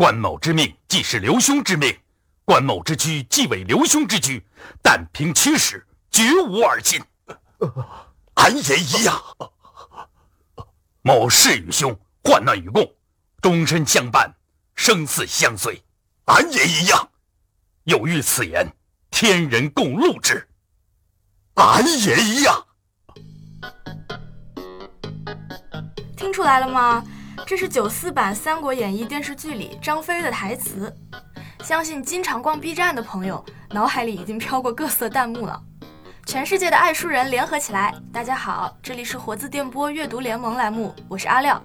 关某之命既是刘兄之命，关某之居既为刘兄之居，但凭驱使，绝无二心。俺也一样。某誓与兄患难与共，终身相伴，生死相随。俺也一样。有遇此言，天人共录之。俺也一样。听出来了吗？这是九四版《三国演义》电视剧里张飞的台词。相信经常逛 B 站的朋友，脑海里已经飘过各色弹幕了。全世界的爱书人联合起来！大家好，这里是活字电波阅读联盟栏目，我是阿廖，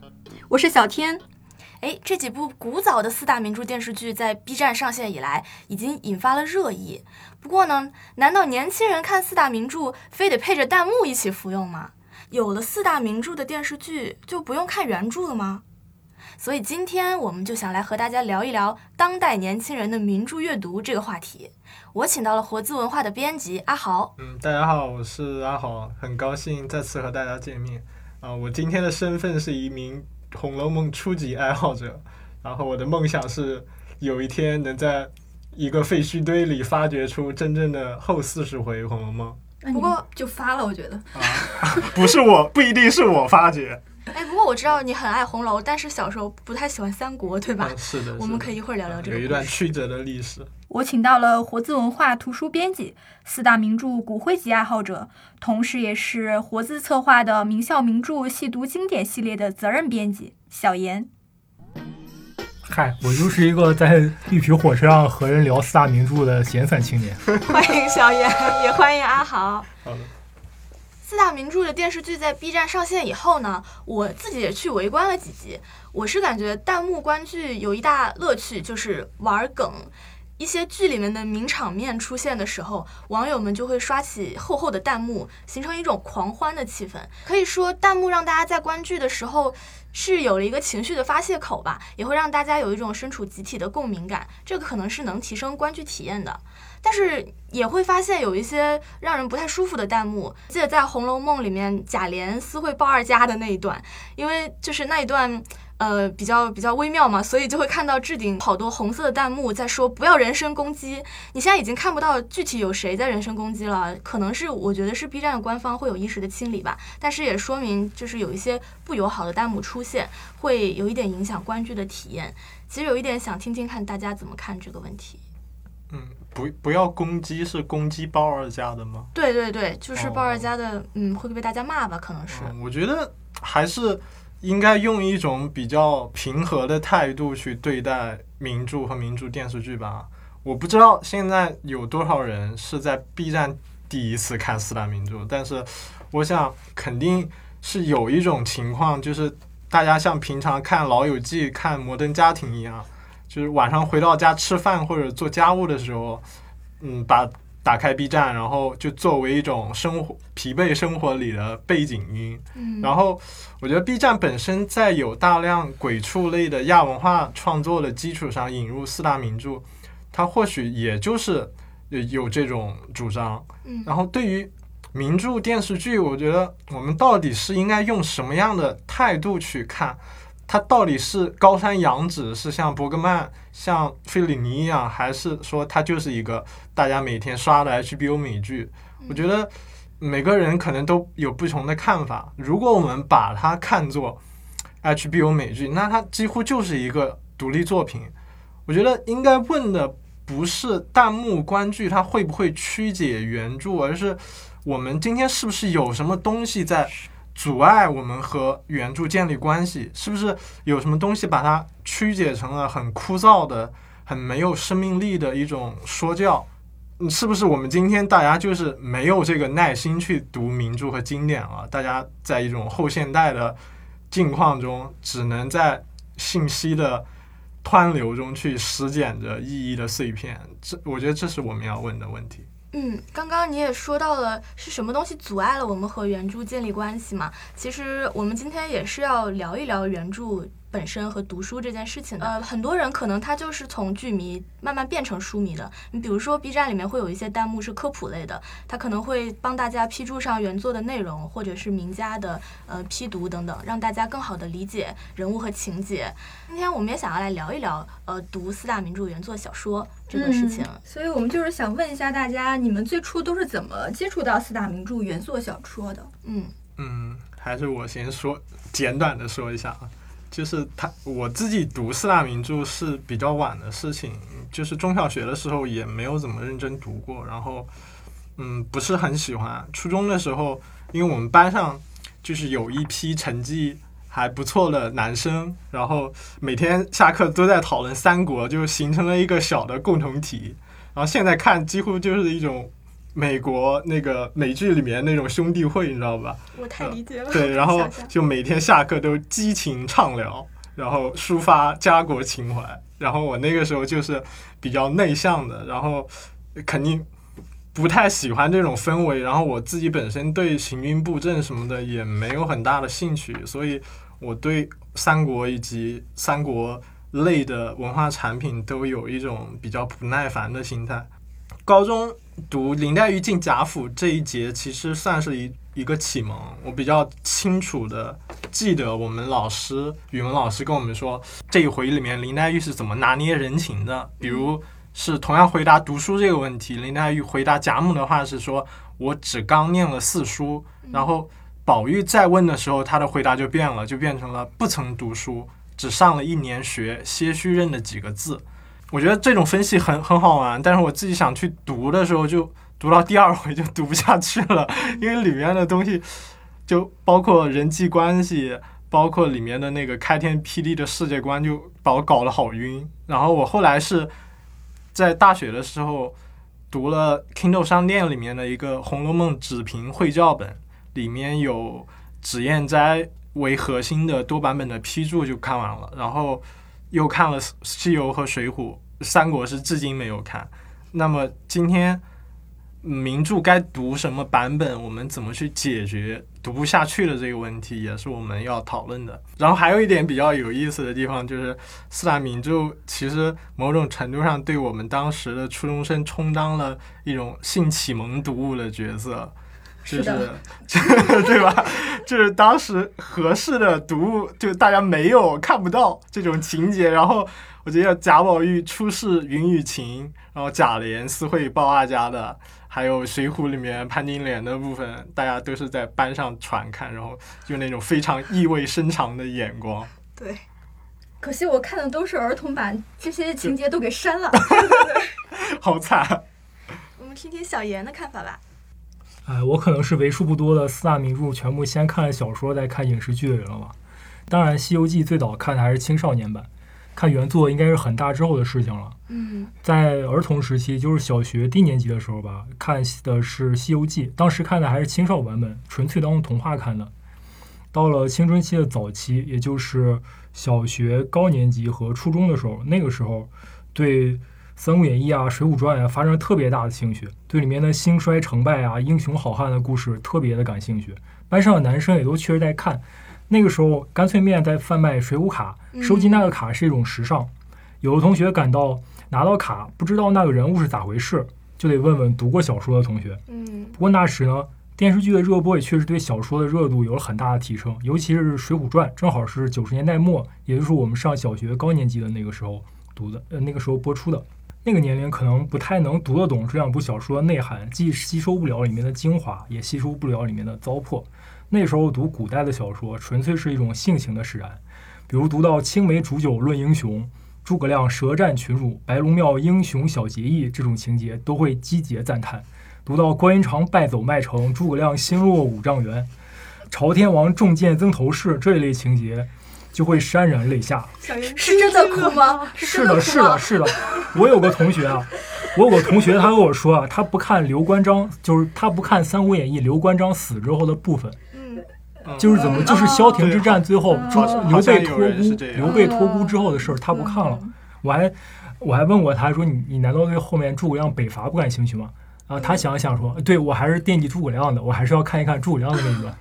我是小天。哎，这几部古早的四大名著电视剧在 B 站上线以来，已经引发了热议。不过呢，难道年轻人看四大名著非得配着弹幕一起服用吗？有了四大名著的电视剧，就不用看原著了吗？所以今天我们就想来和大家聊一聊当代年轻人的名著阅读这个话题。我请到了活字文化的编辑阿豪。嗯，大家好，我是阿豪，很高兴再次和大家见面。啊，我今天的身份是一名《红楼梦》初级爱好者，然后我的梦想是有一天能在一个废墟堆里发掘出真正的后四十回《红楼梦》。不过就发了，我觉得啊，不是我，不一定是我发觉。哎，不过我知道你很爱红楼，但是小时候不太喜欢三国，对吧？是的，我们可以一会儿聊聊这个。有一段曲折的历史。我请到了活字文化图书编辑、四大名著骨灰级爱好者，同时也是活字策划的名校名著细读经典系列的责任编辑小严。嗨，我就是一个在绿皮火车上和人聊四大名著的闲散青年。欢迎小严，也欢迎阿豪。好的。四大名著的电视剧在 B 站上线以后呢，我自己也去围观了几集。我是感觉弹幕观剧有一大乐趣，就是玩梗。一些剧里面的名场面出现的时候，网友们就会刷起厚厚的弹幕，形成一种狂欢的气氛。可以说，弹幕让大家在观剧的时候是有了一个情绪的发泄口吧，也会让大家有一种身处集体的共鸣感。这个可能是能提升观剧体验的。但是也会发现有一些让人不太舒服的弹幕。记得在《红楼梦》里面，贾琏私会鲍二家的那一段，因为就是那一段。呃，比较比较微妙嘛，所以就会看到置顶好多红色的弹幕在说不要人身攻击。你现在已经看不到具体有谁在人身攻击了，可能是我觉得是 B 站的官方会有意识的清理吧。但是也说明就是有一些不友好的弹幕出现，会有一点影响观剧的体验。其实有一点想听听看大家怎么看这个问题。嗯，不不要攻击是攻击鲍二家的吗？对对对，就是鲍二家的，嗯，会被大家骂吧？可能是。我觉得还是。应该用一种比较平和的态度去对待名著和名著电视剧吧。我不知道现在有多少人是在 B 站第一次看四大名著，但是我想肯定是有一种情况，就是大家像平常看《老友记》、看《摩登家庭》一样，就是晚上回到家吃饭或者做家务的时候，嗯，把。打开 B 站，然后就作为一种生活疲惫生活里的背景音。嗯，然后我觉得 B 站本身在有大量鬼畜类的亚文化创作的基础上引入四大名著，它或许也就是有这种主张。嗯，然后对于名著电视剧，我觉得我们到底是应该用什么样的态度去看？它到底是高山仰止，是像伯格曼、像费里尼一样，还是说它就是一个大家每天刷的 HBO 美剧？我觉得每个人可能都有不同的看法。如果我们把它看作 HBO 美剧，那它几乎就是一个独立作品。我觉得应该问的不是弹幕观剧它会不会曲解原著，而是我们今天是不是有什么东西在。阻碍我们和原著建立关系，是不是有什么东西把它曲解成了很枯燥的、很没有生命力的一种说教？是不是我们今天大家就是没有这个耐心去读名著和经典了？大家在一种后现代的境况中，只能在信息的湍流中去拾捡着意义的碎片。这，我觉得这是我们要问的问题。嗯，刚刚你也说到了是什么东西阻碍了我们和原著建立关系嘛？其实我们今天也是要聊一聊原著本身和读书这件事情的。呃，很多人可能他就是从剧迷慢慢变成书迷的。你比如说 B 站里面会有一些弹幕是科普类的，他可能会帮大家批注上原作的内容，或者是名家的呃批读等等，让大家更好的理解人物和情节。今天我们也想要来聊一聊呃读四大名著原作小说这个事情。嗯所以我们就是想问一下大家，你们最初都是怎么接触到四大名著原作小说的？嗯嗯，还是我先说，简短的说一下啊，就是他我自己读四大名著是比较晚的事情，就是中小学的时候也没有怎么认真读过，然后嗯不是很喜欢。初中的时候，因为我们班上就是有一批成绩还不错的男生，然后每天下课都在讨论三国，就形成了一个小的共同体。然后现在看，几乎就是一种美国那个美剧里面那种兄弟会，你知道吧？我太理解了。对，然后就每天下课都激情畅聊，然后抒发家国情怀。然后我那个时候就是比较内向的，然后肯定不太喜欢这种氛围。然后我自己本身对行军布阵什么的也没有很大的兴趣，所以我对三国以及三国类的文化产品都有一种比较不耐烦的心态。高中读林黛玉进贾府这一节，其实算是一一个启蒙。我比较清楚的记得，我们老师语文老师跟我们说，这一回里面林黛玉是怎么拿捏人情的。比如是同样回答读书这个问题，林黛玉回答贾母的话是说：“我只刚念了四书。”然后宝玉再问的时候，他的回答就变了，就变成了不曾读书，只上了一年学，些许认了几个字。我觉得这种分析很很好玩，但是我自己想去读的时候，就读到第二回就读不下去了，因为里面的东西就包括人际关系，包括里面的那个开天辟地的世界观，就把我搞得好晕。然后我后来是在大学的时候读了 Kindle 商店里面的一个《红楼梦》纸屏绘教本，里面有脂砚斋为核心的多版本的批注，就看完了。然后又看了《西游》和《水浒》，《三国》是至今没有看。那么今天名著该读什么版本，我们怎么去解决读不下去的这个问题，也是我们要讨论的。然后还有一点比较有意思的地方，就是四大名著其实某种程度上对我们当时的初中生充当了一种性启蒙读物的角色。就是的 对吧？就是当时合适的读物，就大家没有看不到这种情节。然后我觉得贾宝玉出世云雨情，然后贾琏私会鲍阿家的，还有《水浒》里面潘金莲的部分，大家都是在班上传看，然后就那种非常意味深长的眼光。对，可惜我看的都是儿童版，这些情节都给删了。好惨！我们听听小严的看法吧。哎，我可能是为数不多的四大名著全部先看了小说再看影视剧的人了吧。当然，《西游记》最早看的还是青少年版，看原作应该是很大之后的事情了。嗯在儿童时期，就是小学低年级的时候吧，看的是《西游记》，当时看的还是青少版本，纯粹当童话看的。到了青春期的早期，也就是小学高年级和初中的时候，那个时候对《三国演义》啊、《水浒传》啊发生了特别大的兴趣，对里面的兴衰成败啊、英雄好汉的故事特别的感兴趣。班上的男生也都确实在看。那个时候，干脆面在贩卖水浒卡，收集那个卡是一种时尚。有的同学感到拿到卡不知道那个人物是咋回事，就得问问读过小说的同学。嗯不过那时呢，电视剧的热播也确实对小说的热度有了很大的提升，尤其是《水浒传》，正好是九十年代末，也就是我们上小学高年级的那个时候读的，呃，那个时候播出的。那个年龄可能不太能读得懂这两部小说的内涵，既吸收不了里面的精华，也吸收不了里面的糟粕。那时候读古代的小说，纯粹是一种性情的使然，比如读到青梅煮酒论英雄。诸葛亮舌战群儒，白龙庙英雄小结义这种情节都会击节赞叹。读到关云长败走麦城，诸葛亮心落五丈原，朝天王中箭曾头市这一类情节，就会潸然泪下。是真的哭吗？是的，是的，是的。我有个同学啊，我有个同学，他跟我说啊，他不看刘关张，就是他不看《三国演义》刘关张死之后的部分，嗯就是怎么就是萧亭之战最后刘备托孤刘备托孤之后的事儿他不看了。我还我还问过他说你你难道对后面诸葛亮北伐不感兴趣吗？啊，他想了想说，对我还是惦记诸葛亮的，我还是要看一看诸葛亮的那一段。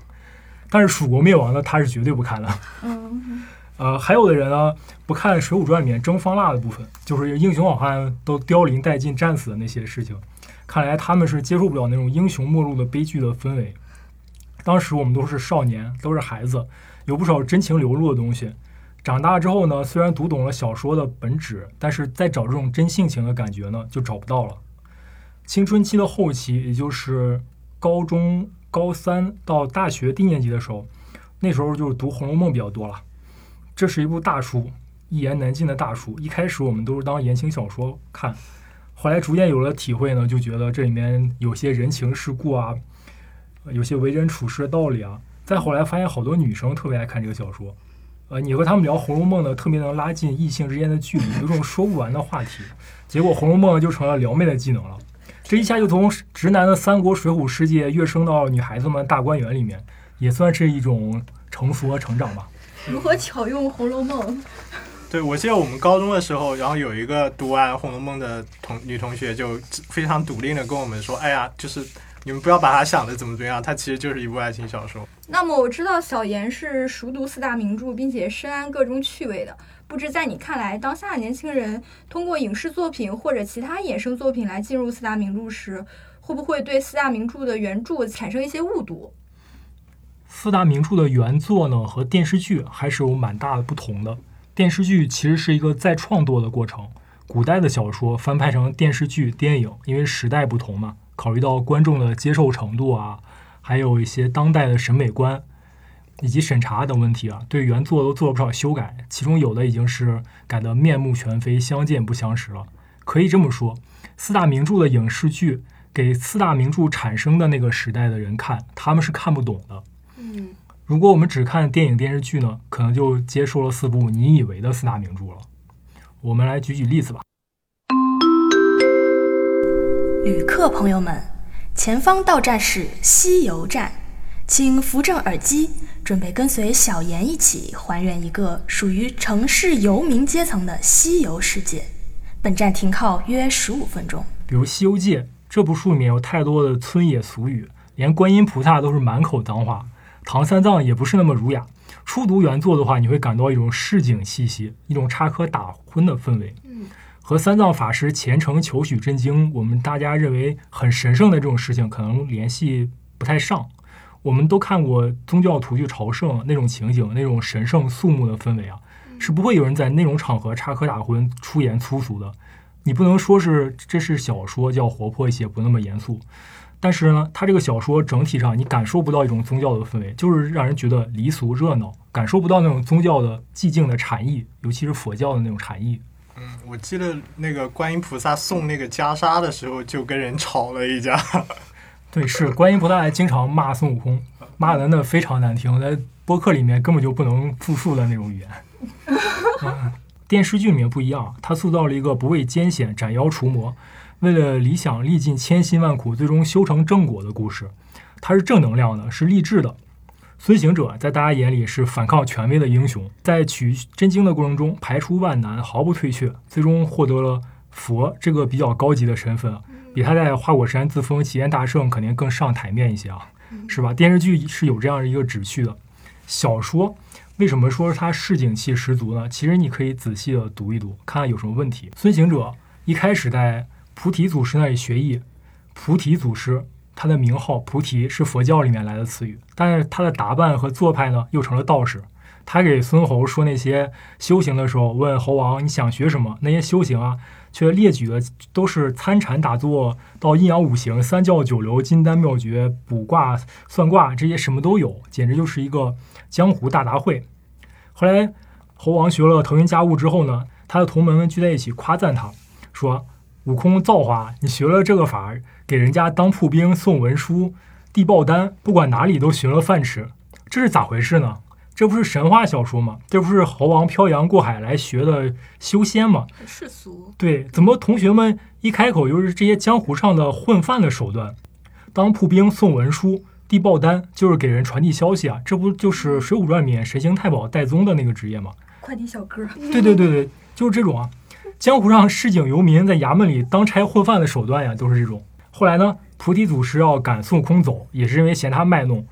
但是蜀国灭亡呢他是绝对不看的。嗯，呃，还有的人呢不看《水浒传》里面征方腊的部分，就是英雄好汉都凋零殆尽、战死的那些事情。看来他们是接受不了那种英雄末路的悲剧的氛围。当时我们都是少年，都是孩子，有不少真情流露的东西。长大之后呢，虽然读懂了小说的本质，但是再找这种真性情的感觉呢，就找不到了。青春期的后期，也就是高中高三到大学低年级的时候，那时候就是读《红楼梦》比较多了。这是一部大书，一言难尽的大书。一开始我们都是当言情小说看，后来逐渐有了体会呢，就觉得这里面有些人情世故啊，有些为人处事的道理啊。再后来发现好多女生特别爱看这个小说，呃，你和他们聊《红楼梦》呢，特别能拉近异性之间的距离，有种说不完的话题。结果《红楼梦》就成了撩妹的技能了，这一下就从直男的三国、水浒世界跃升到女孩子们大观园里面，也算是一种成熟和成长吧。如何巧用《红楼梦》？对，我记得我们高中的时候，然后有一个读完《红楼梦》的同女同学，就非常笃定的跟我们说：“哎呀，就是你们不要把它想的怎么怎么样，它其实就是一部爱情小说。那么我知道小严是熟读四大名著，并且深谙各种趣味的。不知在你看来，当下年轻人通过影视作品或者其他衍生作品来进入四大名著时，会不会对四大名著的原著产生一些误读？四大名著的原作呢，和电视剧还是有蛮大的不同的。电视剧其实是一个再创作的过程，古代的小说翻拍成电视剧、电影，因为时代不同嘛，考虑到观众的接受程度啊，还有一些当代的审美观以及审查等问题啊，对原作都做了不少修改，其中有的已经是改得面目全非、相见不相识了。可以这么说，四大名著的影视剧给四大名著产生的那个时代的人看，他们是看不懂的。嗯，如果我们只看电影电视剧呢，可能就接受了四部你以为的四大名著了。我们来举举例子吧。旅客朋友们，前方到站是西游站，请扶正耳机，准备跟随小严一起还原一个属于城市游民阶层的西游世界。本站停靠约十五分钟。比如《西游记》这部书里面有太多的村野俗语，连观音菩萨都是满口脏话，唐三藏也不是那么儒雅。初读原作的话，你会感到一种市井气息，一种插科打诨的氛围。嗯，和三藏法师虔诚求取真经，我们大家认为很神圣的这种事情，可能联系不太上。我们都看过宗教徒去朝圣那种情景，那种神圣肃穆的氛围啊，是不会有人在那种场合插科打诨、出言粗俗的。你不能说是这是小说，叫活泼一些，不那么严肃。但是呢，它这个小说整体上你感受不到一种宗教的氛围，就是让人觉得离俗热闹，感受不到那种宗教的寂静的禅意，尤其是佛教的那种禅意。嗯，我记得那个观音菩萨送那个袈裟的时候，就跟人吵了一架。对，是观音菩萨还经常骂孙悟空，骂的那非常难听，在播客里面根本就不能复述的那种语言。嗯电视剧里面不一样，他塑造了一个不畏艰险斩妖除魔，为了理想历尽千辛万苦，最终修成正果的故事。它是正能量的，是励志的。孙行者在大家眼里是反抗权威的英雄，在取真经的过程中排除万难，毫不退却，最终获得了佛这个比较高级的身份，比他在花果山自封齐天大圣肯定更上台面一些啊，是吧？电视剧是有这样一个旨趣的，小说。为什么说它市井气十足呢？其实你可以仔细的读一读，看看有什么问题。孙行者一开始在菩提祖师那里学艺，菩提祖师他的名号菩提是佛教里面来的词语，但是他的打扮和做派呢又成了道士。他给孙猴说那些修行的时候，问猴王你想学什么？那些修行啊，却列举的都是参禅打坐到阴阳五行、三教九流、金丹妙诀、卜卦算卦这些什么都有，简直就是一个江湖大杂烩。后来猴王学了腾云驾雾之后呢，他的同门们聚在一起夸赞他，说：“悟空造化，你学了这个法，给人家当铺兵、送文书、递报单，不管哪里都寻了饭吃，这是咋回事呢？这不是神话小说吗？这不是猴王漂洋过海来学的修仙吗？很世俗。对，怎么同学们一开口就是这些江湖上的混饭的手段？当铺兵、送文书。”递报单就是给人传递消息啊，这不就是《水浒传》里面神行太保戴宗的那个职业吗？快递小哥。对对对对，就是这种啊。江湖上市井游民在衙门里当差混饭的手段呀，都是这种。后来呢，菩提祖师要赶孙悟空走，也是因为嫌他卖弄，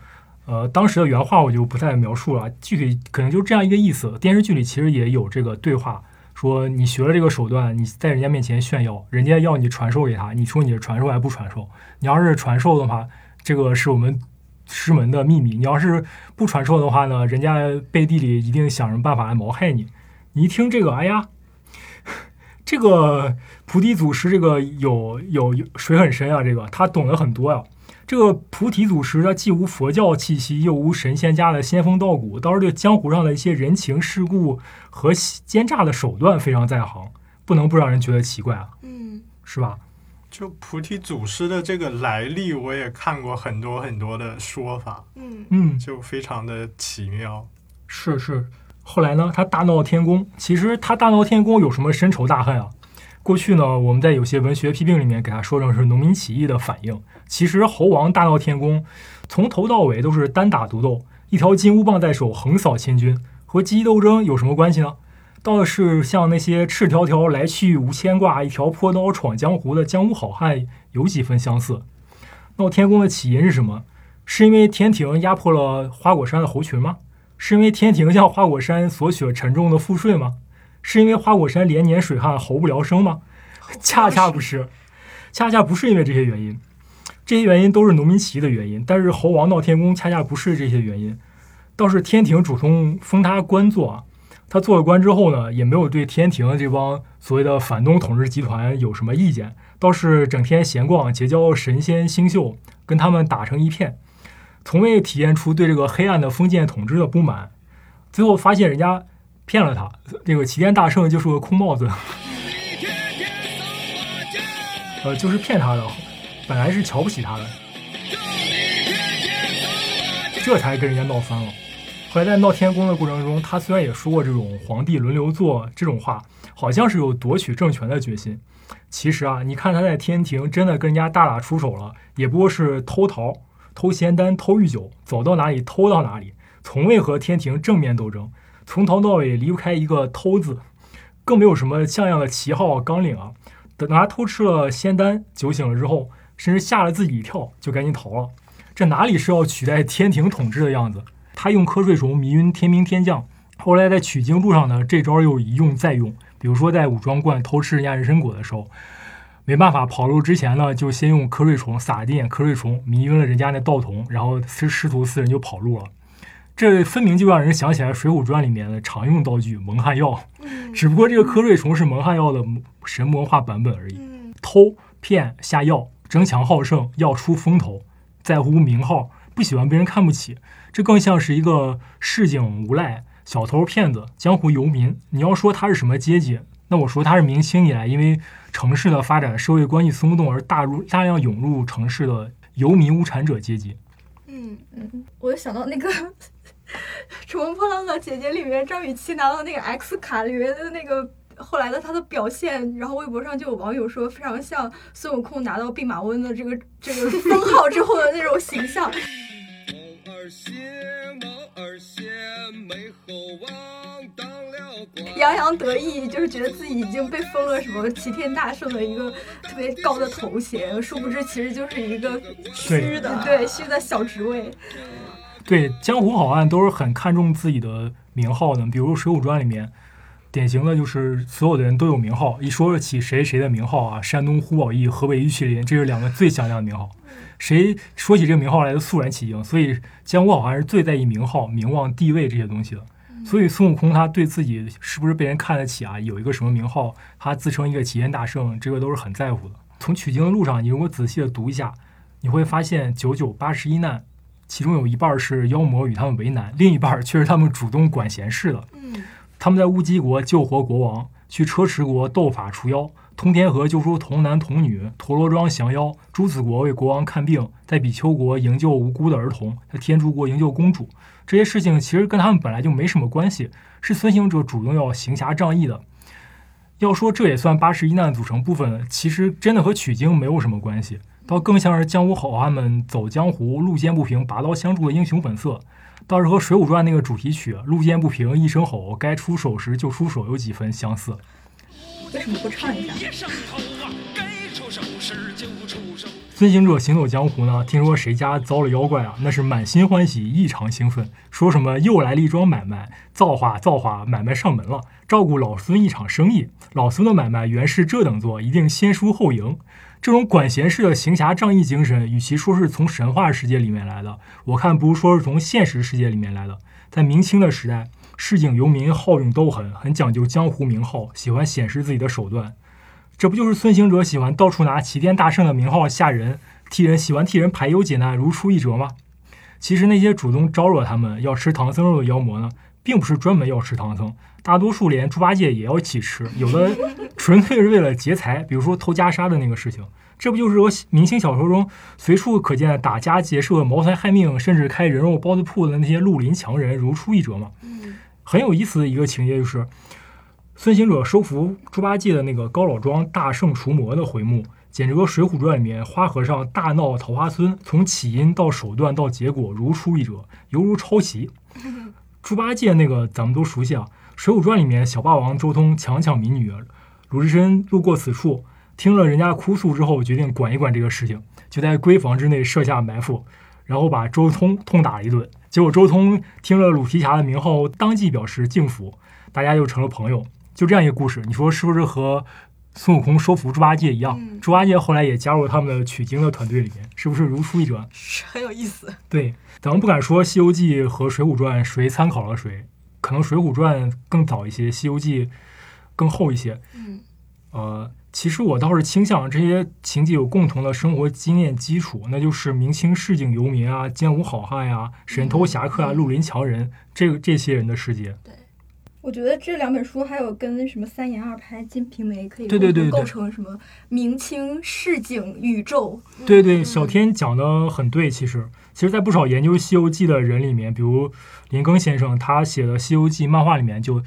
呃，当时的原话我就不再描述了，具体可能就是这样一个意思。电视剧里其实也有这个对话，说你学了这个手段，你在人家面前炫耀，人家要你传授给他，你说你是传授还不传授？你要是传授的话，这个是我们师门的秘密；你要是不传授的话呢，人家背地里一定想什么办法来谋害你。你一听这个，哎呀，这个菩提祖师这个有有有水很深啊，这个他懂得很多呀、这个菩提祖师他既无佛教气息，又无神仙家的仙风道骨，倒是对江湖上的一些人情世故和奸诈的手段非常在行，不能不让人觉得奇怪啊，嗯是吧？就菩提祖师的这个来历，我也看过很多很多的说法，嗯嗯，就非常的奇妙。是是。后来呢，他大闹天宫。其实他大闹天宫有什么深仇大恨啊？过去呢，我们在有些文学批评里面给他说成是农民起义的反应。其实猴王大闹天宫，从头到尾都是单打独斗，一条金箍棒在手，横扫千军，和积极斗争有什么关系呢？倒是像那些赤条条来去无牵挂，一条破刀闯江湖的江湖好汉有几分相似。闹天宫的起因是什么？是因为天庭压迫了花果山的猴群吗？是因为天庭向花果山索取了沉重的赋税吗？是因为花果山连年水旱，猴不聊生吗？恰恰不是，恰恰不是因为这些原因，这些原因都是农民起义的原因。但是猴王闹天宫恰恰不是这些原因，倒是天庭主动封他官做啊。他做了官之后呢，也没有对天庭这帮所谓的反动统治集团有什么意见，倒是整天闲逛，结交神仙星宿，跟他们打成一片。从未体现出对这个黑暗的封建统治的不满，最后发现人家骗了他，这个齐天大圣就是个空帽子，呃，就是骗他的，本来是瞧不起他的，这才跟人家闹翻了。后来在闹天宫的过程中，他虽然也说过这种皇帝轮流坐这种话，好像是有夺取政权的决心。其实啊，你看他在天庭真的跟人家大打出手了，也不过是偷桃。偷仙丹、偷玉酒，走到哪里偷到哪里，从未和天庭正面斗争，从头到尾离不开一个“偷”字，更没有什么像样的旗号、纲领啊。等他偷吃了仙丹，酒醒了之后，甚至吓了自己一跳，就赶紧逃了。这哪里是要取代天庭统治的样子？他用瞌睡虫迷晕天兵天将，后来在取经路上呢，这招又一用再用。比如说在武装观偷吃人家人参果的时候。没办法，跑路之前呢，就先用瞌睡虫撒一点瞌睡虫，迷晕了人家那道童，然后师师徒四人就跑路了。这分明就让人想起来《水浒传》里面的常用道具蒙汗药，嗯只不过这个瞌睡虫是蒙汗药的神魔化版本而已。嗯偷骗下药，争强好胜，要出风头，在乎名号，不喜欢被人看不起，这更像是一个市井无赖、小偷、骗子、江湖游民。你要说他是什么阶级？那我说他是明清以来因为城市的发展、社会关系松动而大入大量涌入城市的游民无产者阶级。嗯嗯，我就想到那个《乘风破浪的姐姐》里面张雨绮拿到那个 X 卡里面的那个后来的她的表现，然后微博上就有网友说非常像孙悟空拿到弼马温的这个这个封号之后的那种形象。毛儿谢，毛儿谢，美猴王当了官。洋洋得意，就是觉得自己已经被封了什么齐天大圣的一个特别高的头衔，殊不知其实就是一个虚的，对虚的小职位。对，江湖好汉都是很看重自己的名号的。比如《水浒传》里面，典型的就是所有的人都有名号，一说起谁谁的名号啊，山东胡宝义、河北玉麒麟，这是两个最响亮的名号。谁说起这个名号来，都肃然起敬。所以江湖好汉是最在意名号、名望、地位这些东西的。所以孙悟空他对自己是不是被人看得起啊，有一个什么名号，他自称一个齐天大圣，这个都是很在乎的。从取经的路上，你如果仔细的读一下，你会发现九九八十一难，其中有一半是妖魔与他们为难，另一半却是他们主动管闲事的。嗯他们在乌鸡国救活国王，去车迟国斗法除妖，通天河救出童男童女，陀螺庄降妖，朱子国为国王看病，在比丘国营救无辜的儿童，在天竺国营救公主。这些事情其实跟他们本来就没什么关系，是孙行者主动要行侠仗义的。要说这也算八十一难组成部分，其实真的和取经没有什么关系，倒更像是江湖好汉们走江湖、路见不平拔刀相助的英雄本色。倒是和《水浒传》那个主题曲“路见不平一声吼，该出手时就出手”有几分相似。为什么不唱一下？孙行者行走江湖呢，听说谁家遭了妖怪啊，那是满心欢喜，异常兴奋，说什么又来了一桩买卖，造化造化，买卖上门了，照顾老孙一场生意。老孙的买卖原是这等做，一定先输后赢。这种管闲事的行侠仗义精神，与其说是从神话世界里面来的，我看不如说是从现实世界里面来的。在明清的时代，市井游民好勇斗狠，很讲究江湖名号，喜欢显示自己的手段。这不就是孙行者喜欢到处拿齐天大圣的名号吓人，替人喜欢替人排忧解难如出一辙吗？其实那些主动招惹他们要吃唐僧肉的妖魔呢，并不是专门要吃唐僧，大多数连猪八戒也要一起吃，有的纯粹是为了劫财，比如说偷袈裟的那个事情。这不就是说明清小说中随处可见的打家劫舍、谋财害命，甚至开人肉包子铺的那些绿林强人如出一辙吗？嗯很有意思的一个情节就是，孙行者收服猪八戒的那个高老庄大圣除魔的回目，简直和《水浒传》里面花和尚大闹桃花村，从起因到手段到结果如出一辙，犹如抄袭。猪八戒那个咱们都熟悉啊，《水浒传》里面小霸王周通强抢民女，鲁智深路过此处，听了人家哭诉之后，决定管一管这个事情，就在闺房之内设下埋伏，然后把周通痛打了一顿。结果周通听了鲁提辖的名号，当即表示敬服，大家又成了朋友。就这样一个故事，你说是不是和孙悟空收服猪八戒一样？嗯猪八戒后来也加入他们的取经的团队里面，是不是如出一辙？是 很有意思。对，咱们不敢说《西游记》和《水浒传》谁参考了谁，可能《水浒传》更早一些，《西游记》更厚一些。嗯呃，其实我倒是倾向这些情节有共同的生活经验基础，那就是明清市井游民啊、江湖好汉呀、神偷侠客啊、嗯绿林强人这个这些人的世界。对我觉得这两本书还有跟什么三言二拍、金瓶梅可以对对对对共同构成什么明清市井宇宙。对对，嗯小天讲的很对。其实，其实，在不少研究《西游记》的人里面，比如林庚先生，他写的《西游记》漫画里面，就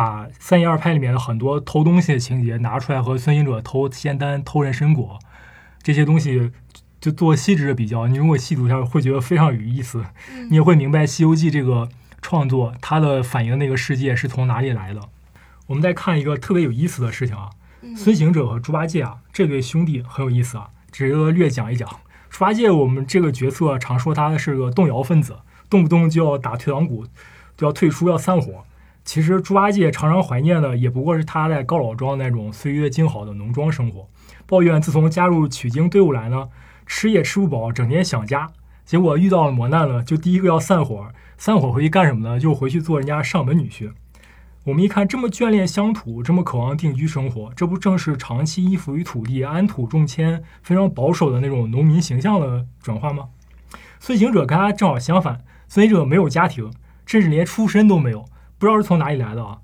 把三言二拍里面的很多偷东西的情节拿出来，和孙行者偷仙丹、偷人参果这些东西，就做细致的比较。你如果细读一下，会觉得非常有意思。你也会明白《西游记》这个创作它的反映的那个世界是从哪里来的。我们再看一个特别有意思的事情啊，嗯孙行者和猪八戒啊这对兄弟很有意思啊，值得略讲一讲。猪八戒我们这个角色常说他是个动摇分子，动不动就要打退堂鼓，就要退出，要散伙。其实猪八戒常常怀念的也不过是他在高老庄那种岁月静好的农庄生活，抱怨自从加入取经队伍来呢，吃也吃不饱，整天想家。结果遇到了磨难了，就第一个要散伙，散伙回去干什么呢？就回去做人家上门女婿。我们一看这么眷恋乡土，这么渴望定居生活，这不正是长期依附于土地、安土重迁、非常保守的那种农民形象的转化吗？孙行者跟他正好相反，孙行者没有家庭，甚至连出身都没有，不知道是从哪里来的啊。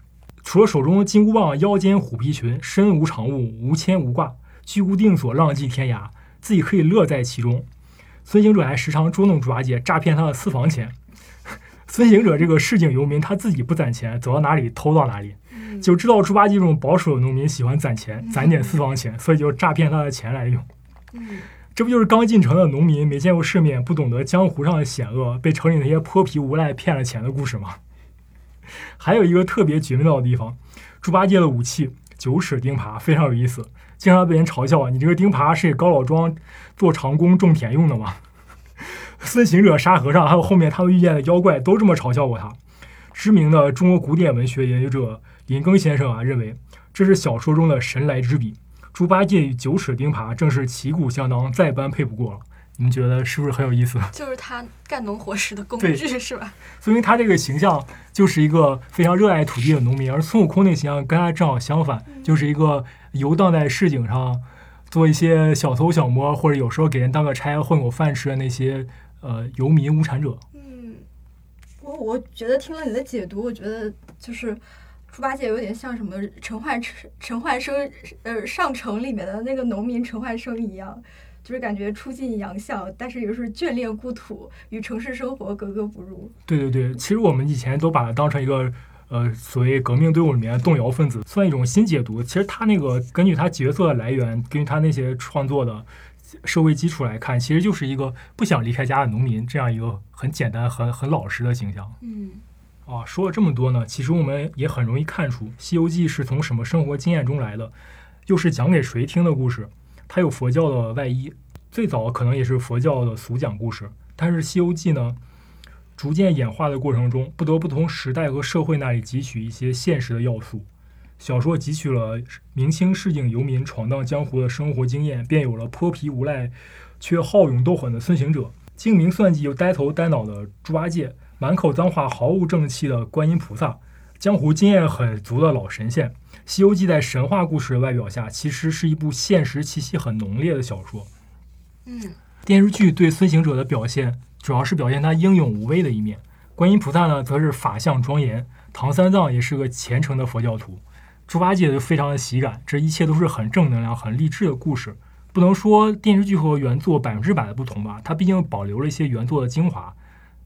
除了手中的金箍棒，腰间虎皮裙，身无长物，无牵无挂，居无定所，浪迹天涯，自己可以乐在其中。孙行者还时常捉弄猪八戒，诈骗他的私房钱。孙行者这个市井游民，他自己不攒钱，走到哪里偷到哪里，嗯就知道猪八戒这种保守的农民喜欢攒钱，攒点私房钱，所以就诈骗他的钱来用。嗯这不就是刚进城的农民没见过世面，不懂得江湖上的险恶，被城里那些泼皮无赖骗了钱的故事吗？还有一个特别绝妙的地方，猪八戒的武器九齿钉耙非常有意思，经常被人嘲笑啊，你这个钉耙是给高老庄做长工种田用的吗？孙行者、沙和尚，还有后面他们遇见的妖怪，都这么嘲笑过他。知名的中国古典文学研究者林庚先生啊，认为这是小说中的神来之笔。猪八戒与九齿钉耙正是旗鼓相当，再般配不过了。你们觉得是不是很有意思？就是他干农活时的工具是吧？所以他这个形象就是一个非常热爱土地的农民，而孙悟空那个形象跟他正好相反，就是一个游荡在市井上，做一些小偷小摸，或者有时候给人当个差混口饭吃的那些呃游民无产者。嗯我我觉得听了你的解读，我觉得就是猪八戒有点像什么陈焕陈焕生呃上城里面的那个农民陈焕生一样，就是感觉出尽洋相，但是又是眷恋故土，与城市生活格格不入。对对对，其实我们以前都把它当成一个呃所谓革命队伍里面的动摇分子，算一种新解读。其实他那个根据他角色的来源，根据他那些创作的社会基础来看，其实就是一个不想离开家的农民这样一个很简单、很很老实的形象。嗯啊，说了这么多呢，其实我们也很容易看出《西游记》是从什么生活经验中来的，又是讲给谁听的故事。它有佛教的外衣，最早可能也是佛教的俗讲故事。但是《西游记》呢，逐渐演化的过程中，不得不从时代和社会那里汲取一些现实的要素。小说汲取了明清市井游民闯荡江湖的生活经验，便有了泼皮无赖却好勇斗狠的孙行者，精明算计又呆头呆脑的猪八戒，满口脏话毫无正气的观音菩萨，江湖经验很足的老神仙。《西游记》在神话故事的外表下，其实是一部现实气息很浓烈的小说。嗯，电视剧对孙行者的表现，主要是表现他英勇无畏的一面；观音菩萨呢，则是法相庄严；唐三藏也是个虔诚的佛教徒；猪八戒就非常的喜感。这一切都是很正能量、很励志的故事。不能说电视剧和原作百分之百的不同吧，它毕竟保留了一些原作的精华。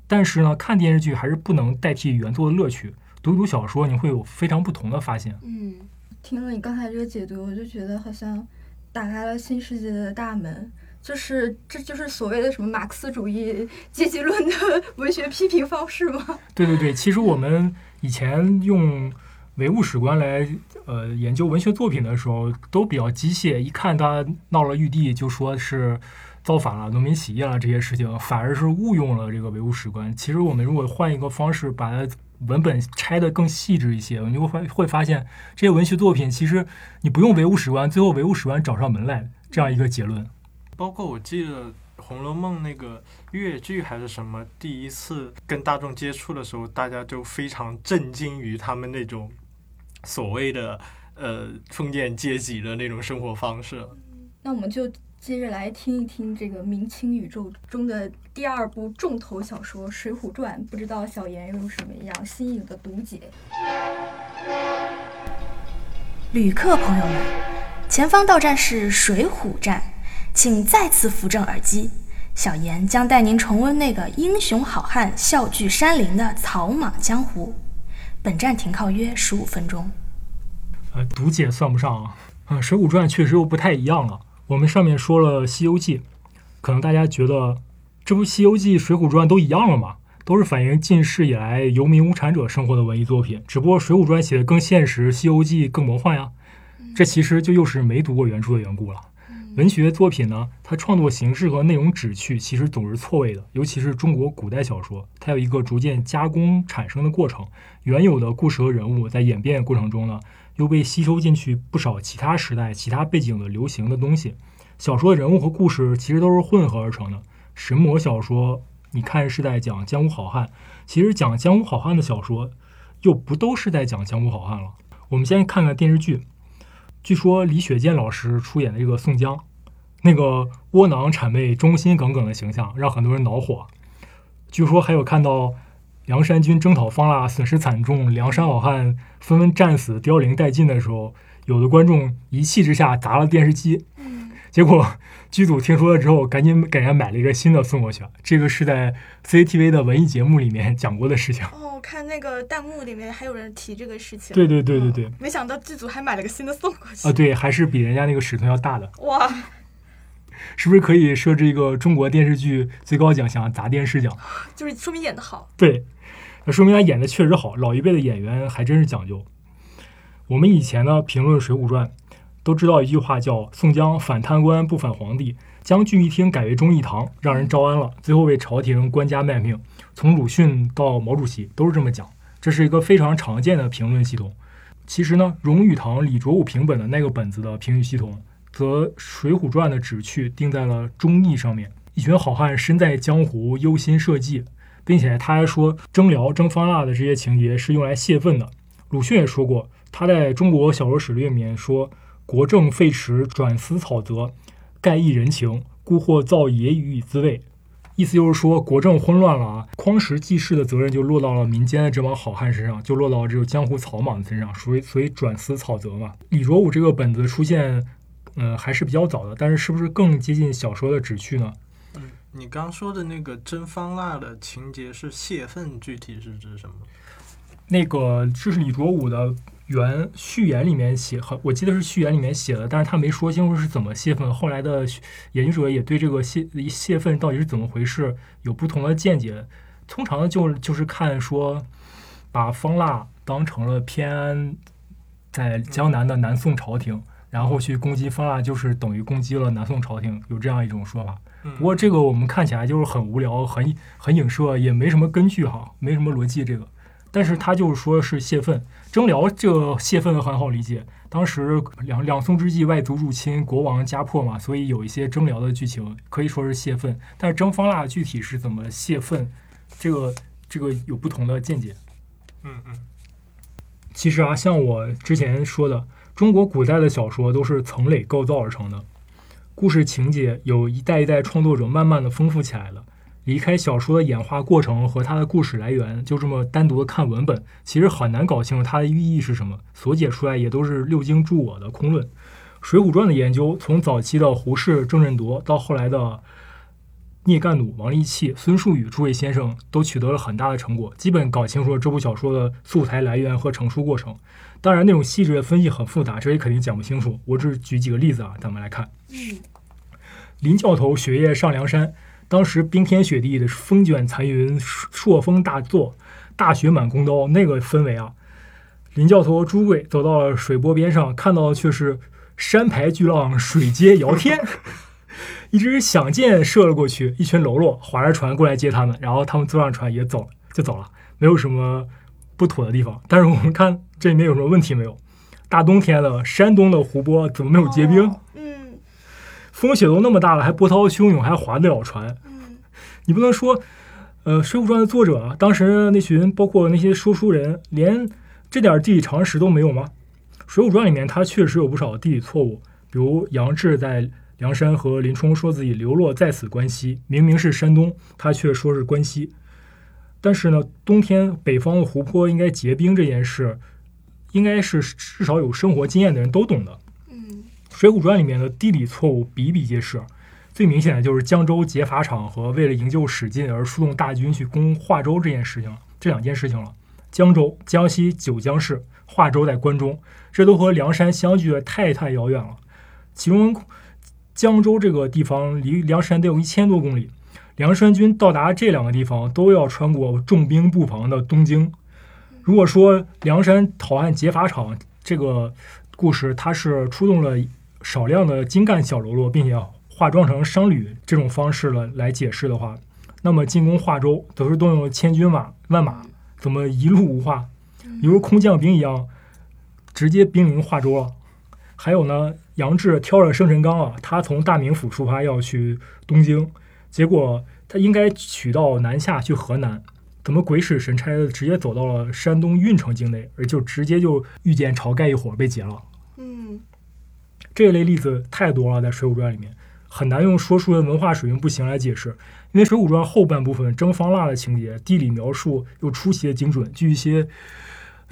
但是呢，看电视剧还是不能代替原作的乐趣。读一读小说，你会有非常不同的发现。嗯，听了你刚才这个解读，我就觉得好像打开了新世界的大门。就是这就是所谓的什么马克思主义阶级论的 文学批评方式吗？对对对，其实我们以前用唯物史观来呃研究文学作品的时候，都比较机械，一看他闹了玉帝，就说是造反了、农民起义了这些事情，反而是误用了这个唯物史观。其实我们如果换一个方式，把它文本拆的更细致一些，你会发会发现这些文学作品其实你不用唯物史观，最后唯物史观找上门来这样一个结论。包括我记得《红楼梦》那个越剧还是什么，第一次跟大众接触的时候，大家就非常震惊于他们那种所谓的呃封建阶级的那种生活方式。那我们就接着来听一听这个明清宇宙中的第二部重头小说《水浒传》，不知道小严有什么样新颖的读解？旅客朋友们，前方到站是水浒站。请再次扶正耳机，小严将带您重温那个英雄好汉笑聚山林的草莽江湖。本站停靠约十五分钟。呃，读解算不上啊。呃，《水浒传》确实又不太一样了。我们上面说了《西游记》，可能大家觉得这不《西游记》《水浒传》都一样了吗？都是反映近世以来游民无产者生活的文艺作品，只不过《水浒传》写的更现实，《西游记》更魔幻呀。这其实就又是没读过原著的缘故了。文学作品呢，它创作形式和内容旨趣其实总是错位的，尤其是中国古代小说，它有一个逐渐加工产生的过程。原有的故事和人物在演变过程中呢，又被吸收进去不少其他时代、其他背景的流行的东西。小说人物和故事其实都是混合而成的。神魔小说，你看是在讲江湖好汉，其实讲江湖好汉的小说，又不都是在讲江湖好汉了。我们先看看电视剧。据说李雪健老师出演的这个宋江，那个窝囊谄媚、忠心耿耿的形象让很多人恼火。据说还有看到梁山军征讨方腊损失惨重，梁山好汉纷纷战死、凋零殆尽的时候，有的观众一气之下砸了电视机。结果剧组听说了之后，赶紧给人家买了一个新的送过去。这个是在 CCTV 的文艺节目里面讲过的事情。哦，我看那个弹幕里面还有人提这个事情。对对对对对。没想到剧组还买了个新的送过去。啊，对，还是比人家那个尺寸要大的。哇！是不是可以设置一个中国电视剧最高奖项——砸电视奖？就是说明演的好。对，那说明他演的确实好。老一辈的演员还真是讲究。我们以前呢评论《水浒传》。都知道一句话叫“宋江反贪官不反皇帝”，将聚义厅改为忠义堂，让人招安了，最后为朝廷官家卖命。从鲁迅到毛主席都是这么讲，这是一个非常常见的评论系统。其实呢，荣誉堂李卓武评本的那个本子的评语系统，则《水浒传》的旨趣定在了忠义上面。一群好汉身在江湖，忧心社稷，并且他还说征辽、征方腊的这些情节是用来泄愤的。鲁迅也说过，他在中国小说史略里面说。国政废弛，转思草泽，盖异人情，故或造野语以自慰。意思就是说，国政混乱了啊，匡时济世的责任就落到了民间的这帮好汉身上，就落到了这个江湖草莽的身上，所以所以转思草泽嘛。李卓武这个本子出现，呃，还是比较早的，但是是不是更接近小说的旨趣呢？你刚说的那个真方腊的情节是泄愤，具体是指什么？那个这是李卓武的。原序言里面写，我记得是序言里面写的，但是他没说清楚是怎么泄愤。后来的研究者也对这个泄泄愤到底是怎么回事有不同的见解。通常就就是看说，把方腊当成了偏安在江南的南宋朝廷，然后去攻击方腊，就是等于攻击了南宋朝廷，有这样一种说法。嗯不过这个我们看起来就是很无聊、很很影射，也没什么根据哈，没什么逻辑这个。但是他就是说是泄愤，征辽这个泄愤很好理解。当时两两宋之际，外族入侵，国王家破嘛，所以有一些征辽的剧情可以说是泄愤。但是征方腊具体是怎么泄愤，这个这个有不同的见解。嗯嗯其实啊，像我之前说的，中国古代的小说都是层垒构造而成的，故事情节有一代一代创作者慢慢的丰富起来了。离开小说的演化过程和它的故事来源，就这么单独的看文本，其实很难搞清楚它的寓意是什么。所解出来也都是六经注我的空论。《水浒传》的研究，从早期的胡适、郑振铎，到后来的聂干弩、王利器、孙树宇诸位先生，都取得了很大的成果，基本搞清楚了这部小说的素材来源和成书过程。当然，那种细致的分析很复杂，这也肯定讲不清楚。我只举几个例子啊，咱们来看。嗯林教头雪夜上梁山，当时冰天雪地的风卷残云，朔风大作，大雪满弓刀，那个氛围啊。林教头和朱贵走到了水波边上，看到的却是山排巨浪，水接遥天。一支响箭射了过去，一群喽啰划着船过来接他们，然后他们坐上船也走了，就走了，没有什么不妥的地方。但是我们看这里面有什么问题没有？大冬天的，山东的湖泊怎么没有结冰？哦嗯风雪都那么大了，还波涛汹涌，还划得了船？嗯你不能说，呃，《水浒传》的作者啊，当时那群包括那些说书人，连这点地理常识都没有吗？《水浒传》里面它确实有不少地理错误，比如杨志在梁山和林冲说自己流落在此关西，明明是山东，他却说是关西。但是呢，冬天北方的湖泊应该结冰这件事，应该是至少有生活经验的人都懂的。嗯《水浒传》里面的地理错误比比皆是，最明显的就是江州劫法场和为了营救史进而出动大军去攻华州这件事情，这两件事情了。江州，江西九江市；华州在关中，这都和梁山相距的太太遥远了。其中，江州这个地方离梁山得有一千多公里，梁山军到达这两个地方都要穿过重兵布防的东京。如果说梁山讨案劫法场这个故事，它是出动了少量的精干小喽啰，并且化妆成商旅这种方式了来解释的话，那么进攻华州则是动用千军马万马，怎么一路无话，犹如空降兵一样，直接兵临华州了。还有呢，杨志挑着生辰纲啊，他从大名府出发要去东京，结果他应该取道南下去河南，怎么鬼使神差的直接走到了山东运城境内，而就直接就遇见晁盖一伙被劫了。嗯这一类例子太多了，在《水浒传》里面很难用说书人文化水平不行来解释，因为《水浒传》后半部分征方腊的情节、地理描述又出奇的精准，据一些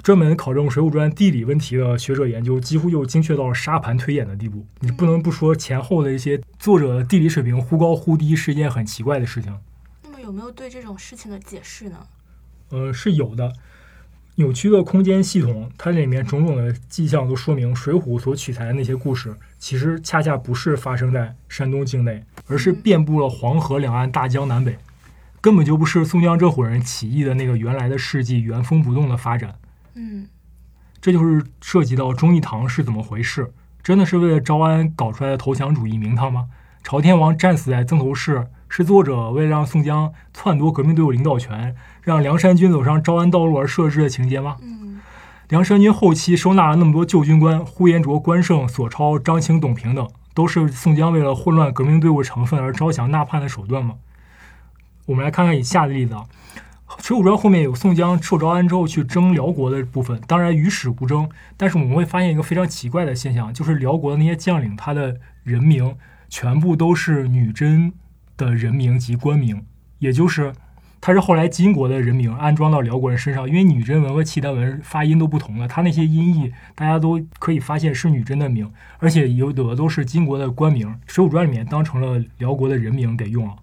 专门考证《水浒传》地理问题的学者研究，几乎又精确到了沙盘推演的地步。你不能不说前后的一些作者的地理水平忽高忽低是一件很奇怪的事情。那么有没有对这种事情的解释呢？呃，是有的。扭曲的空间系统，它里面种种的迹象都说明，《水浒》所取材的那些故事，其实恰恰不是发生在山东境内，而是遍布了黄河两岸、大江南北，根本就不是宋江这伙人起义的那个原来的事迹原封不动的发展。嗯这就是涉及到忠义堂是怎么回事？真的是为了招安搞出来的投降主义名堂吗？朝天王战死在曾头市，是作者为了让宋江篡夺革命队伍领导权，让梁山军走上招安道路而设置的情节吗？嗯梁山军后期收纳了那么多旧军官，呼延灼、关胜、索超、张清、董平等，都是宋江为了混乱革命队伍成分而招降纳叛的手段吗？我们来看看以下的例子啊，《水浒传》后面有宋江受招安之后去征辽国的部分，当然与史无争，但是我们会发现一个非常奇怪的现象，就是辽国的那些将领，他的人名全部都是女真的人名及官名，也就是他是后来金国的人名安装到辽国人身上，因为女真文和契丹文发音都不同了，他那些音译大家都可以发现是女真的名，而且有的都是金国的官名，《水浒传》里面当成了辽国的人名给用了。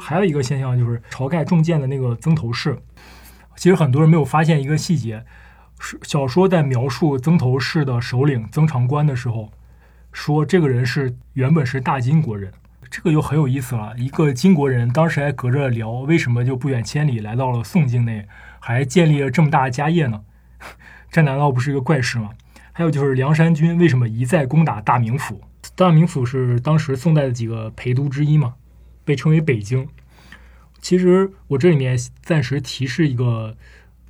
还有一个现象就是晁盖中箭的那个曾头市，其实很多人没有发现一个细节，是小说在描述曾头市的首领曾长官的时候，说这个人是原本是大金国人，这个就很有意思了。一个金国人当时还隔着辽，为什么就不远千里来到了宋境内，还建立了这么大的家业呢？这难道不是一个怪事吗？还有就是梁山军为什么一再攻打大名府？大名府是当时宋代的几个陪都之一嘛，被称为北京。其实我这里面暂时提示一个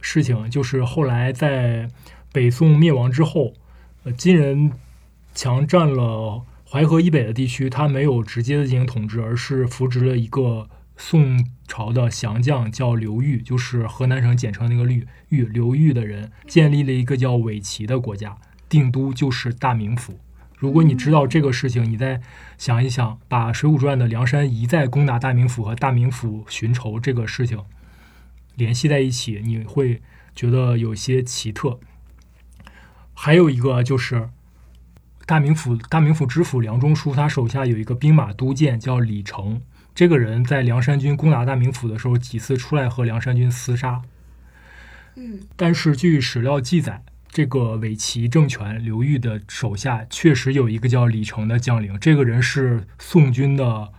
事情，就是后来在北宋灭亡之后，呃，金人强占了淮河以北的地区，他没有直接的进行统治，而是扶植了一个宋朝的降将，叫刘裕，就是河南省简称那个绿裕，刘裕的人建立了一个叫伪齐的国家，定都就是大名府。如果你知道这个事情，你再想一想，把《水浒传》的梁山一再攻打大名府和大名府寻仇这个事情联系在一起，你会觉得有些奇特。还有一个就是大名府大名府知府梁中书，他手下有一个兵马都监叫李成，这个人在梁山军攻打大名府的时候，几次出来和梁山军厮杀。嗯但是据史料记载，这个伪齐政权刘裕的手下确实有一个叫李成的将领，这个人是宋军的，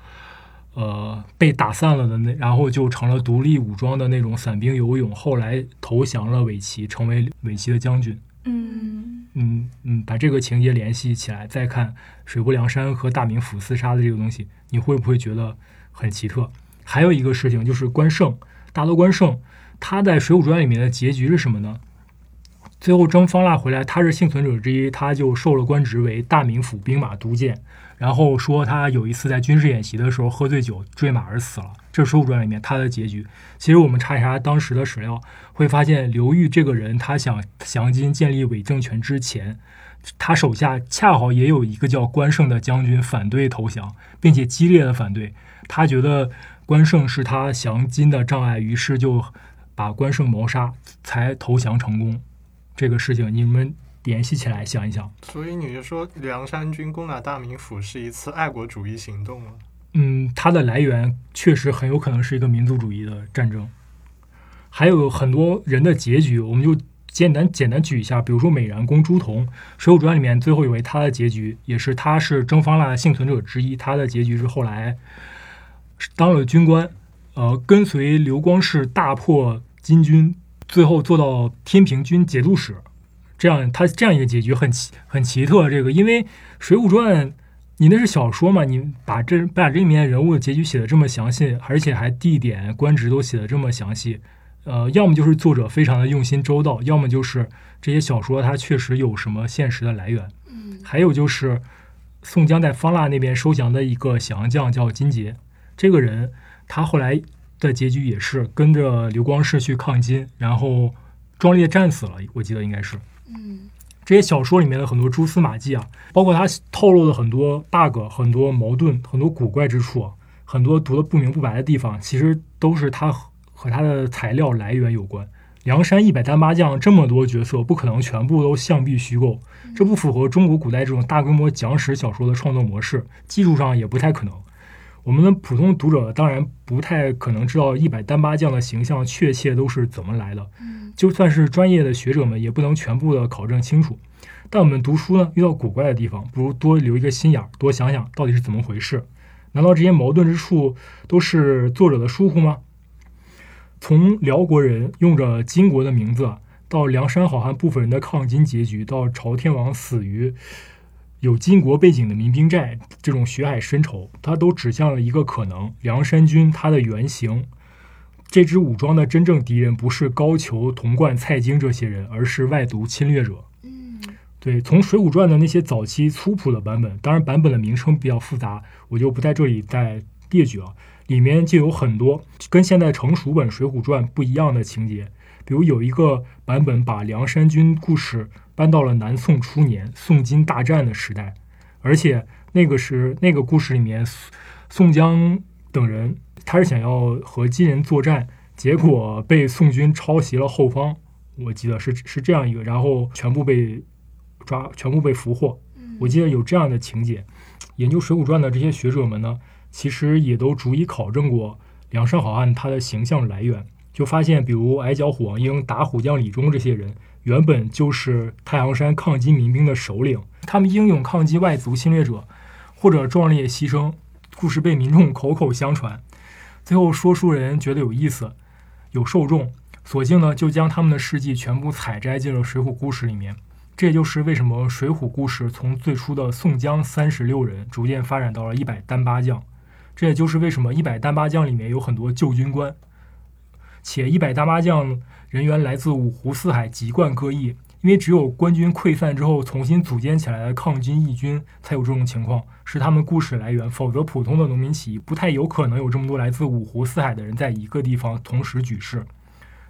呃，被打散了的那，然后就成了独立武装的那种散兵游勇，后来投降了伪齐，成为伪齐的将军。嗯嗯嗯，把这个情节联系起来，再看水泊梁山和大名府厮杀的这个东西，你会不会觉得很奇特？还有一个事情就是关胜，大刀关胜，他在《水浒传》里面的结局是什么呢？最后征方腊回来，他是幸存者之一，他就受了官职为大名府兵马都监。然后说他有一次在军事演习的时候喝醉酒坠马而死了，这是《水浒传》里面他的结局。其实我们查一查当时的史料，会发现刘裕这个人，他想降金建立伪政权之前，他手下恰好也有一个叫关胜的将军反对投降，并且激烈的反对。他觉得关胜是他降金的障碍，于是就把关胜谋杀，才投降成功。这个事情你们联系起来想一想。所以你是说梁山军攻打大名府是一次爱国主义行动吗？嗯，它的来源确实很有可能是一个民族主义的战争，还有很多人的结局，我们就简单简单举一下，比如说美髯公朱仝，《水浒传》里面最后一位他的结局也是他是征方腊的幸存者之一，他的结局是后来当了军官，呃，跟随刘光世大破金军，最后做到天平军节度使。这样，他这样一个结局很奇很奇特。这个，因为《水浒传》你那是小说嘛，你把这把这里面人物的结局写的这么详细，而且还地点、官职都写的这么详细，呃，要么就是作者非常的用心周到，要么就是这些小说它确实有什么现实的来源。嗯还有就是宋江在方腊那边收降的一个降将叫金杰，这个人他后来的结局也是跟着刘光世去抗金，然后壮烈战死了，我记得应该是。嗯这些小说里面的很多蛛丝马迹啊，包括他透露的很多 bug、很多矛盾、很多古怪之处啊，很多读的不明不白的地方，其实都是他和和他的材料来源有关。梁山一百单八将这么多角色，不可能全部都象壁虚构，这不符合中国古代这种大规模讲史小说的创作模式，技术上也不太可能。我们的普通读者当然不太可能知道一百单八将的形象确切都是怎么来的，嗯就算是专业的学者们，也不能全部的考证清楚。但我们读书呢，遇到古怪的地方，不如多留一个心眼儿，多想想到底是怎么回事。难道这些矛盾之处都是作者的疏忽吗？从辽国人用着金国的名字，到梁山好汉部分人的抗金结局，到朝天王死于有金国背景的民兵寨这种血海深仇，它都指向了一个可能：梁山军它的原型。这支武装的真正敌人不是高俅、童贯、蔡京这些人，而是外族侵略者。嗯对，从《水浒传》的那些早期粗朴的版本，当然版本的名称比较复杂，我就不在这里再列举了。里面就有很多跟现在成熟本《水浒传》不一样的情节，比如有一个版本把梁山军故事搬到了南宋初年宋金大战的时代，而且那个是那个故事里面，宋江等人他是想要和金人作战，结果被宋军抄袭了后方，我记得是是这样一个，然后全部被抓，全部被俘获。嗯，我记得有这样的情节。研究《水浒传》的这些学者们呢，其实也都逐一考证过梁山好汉他的形象来源，就发现，比如矮脚虎王英、打虎将李忠这些人，原本就是太行山抗击民兵的首领，他们英勇抗击外族侵略者，或者壮烈牺牲，故事被民众口口相传。最后说书人觉得有意思，有受众，索性呢就将他们的事迹全部采摘进了《水浒故事》里面。这也就是为什么《水浒》故事从最初的宋江三十六人，逐渐发展到了一百单八将。这也就是为什么一百单八将里面有很多旧军官，且一百单八将人员来自五湖四海，籍贯各异。因为只有官军溃散之后重新组建起来的抗金义军才有这种情况，是他们故事来源。否则，普通的农民起义不太有可能有这么多来自五湖四海的人在一个地方同时举事。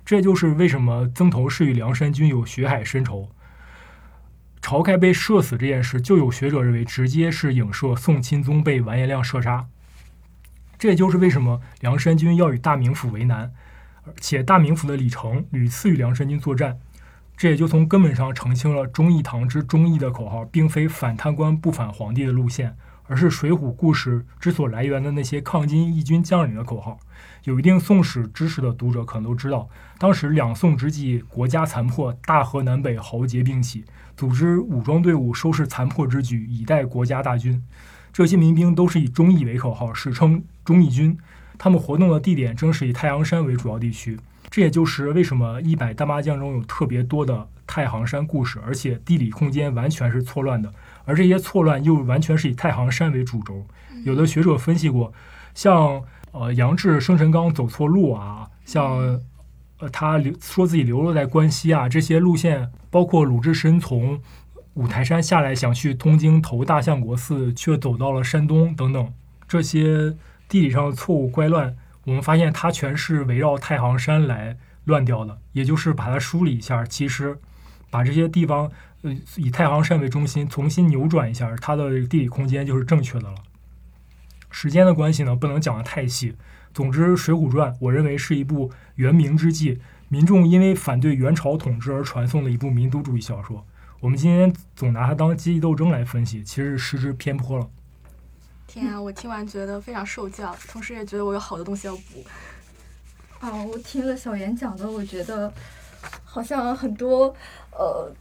这就是为什么曾头市与梁山军有血海深仇。晁盖被射死这件事，就有学者认为直接是影射宋钦宗被完颜亮射杀。这也就是为什么梁山军要与大名府为难，且大名府的李成屡次与梁山军作战，这也就从根本上澄清了“忠义堂之忠义”的口号，并非反贪官不反皇帝的路线，而是《水浒》故事之所来源的那些抗金义军将领的口号。有一定宋史知识的读者可能都知道，当时两宋之际，国家残破，大河南北豪杰并起，组织武装队伍，收拾残破之举，以待国家大军。这些民兵都是以忠义为口号，史称忠义军。他们活动的地点正是以太行山为主要地区。这也就是为什么一百大麻将中有特别多的太行山故事，而且地理空间完全是错乱的。而这些错乱又完全是以太行山为主轴。有的学者分析过，像呃杨志、生辰纲走错路啊，像呃他流说自己流落在关西啊，这些路线，包括鲁智深从。五台山下来想去东京投大相国寺，却走到了山东等等，这些地理上的错误怪乱，我们发现它全是围绕太行山来乱掉的。也就是把它梳理一下，其实把这些地方呃以太行山为中心重新扭转一下，它的地理空间就是正确的了。时间的关系呢，不能讲得太细。总之，《水浒传》我认为是一部元明之际，民众因为反对元朝统治而传颂的一部民族主义小说。我们今天总拿它当阶级斗争来分析，其实失之偏颇了。天啊，我听完觉得非常受教，同时也觉得我有好多东西要补。啊，我听了小严讲的，我觉得好像很多呃，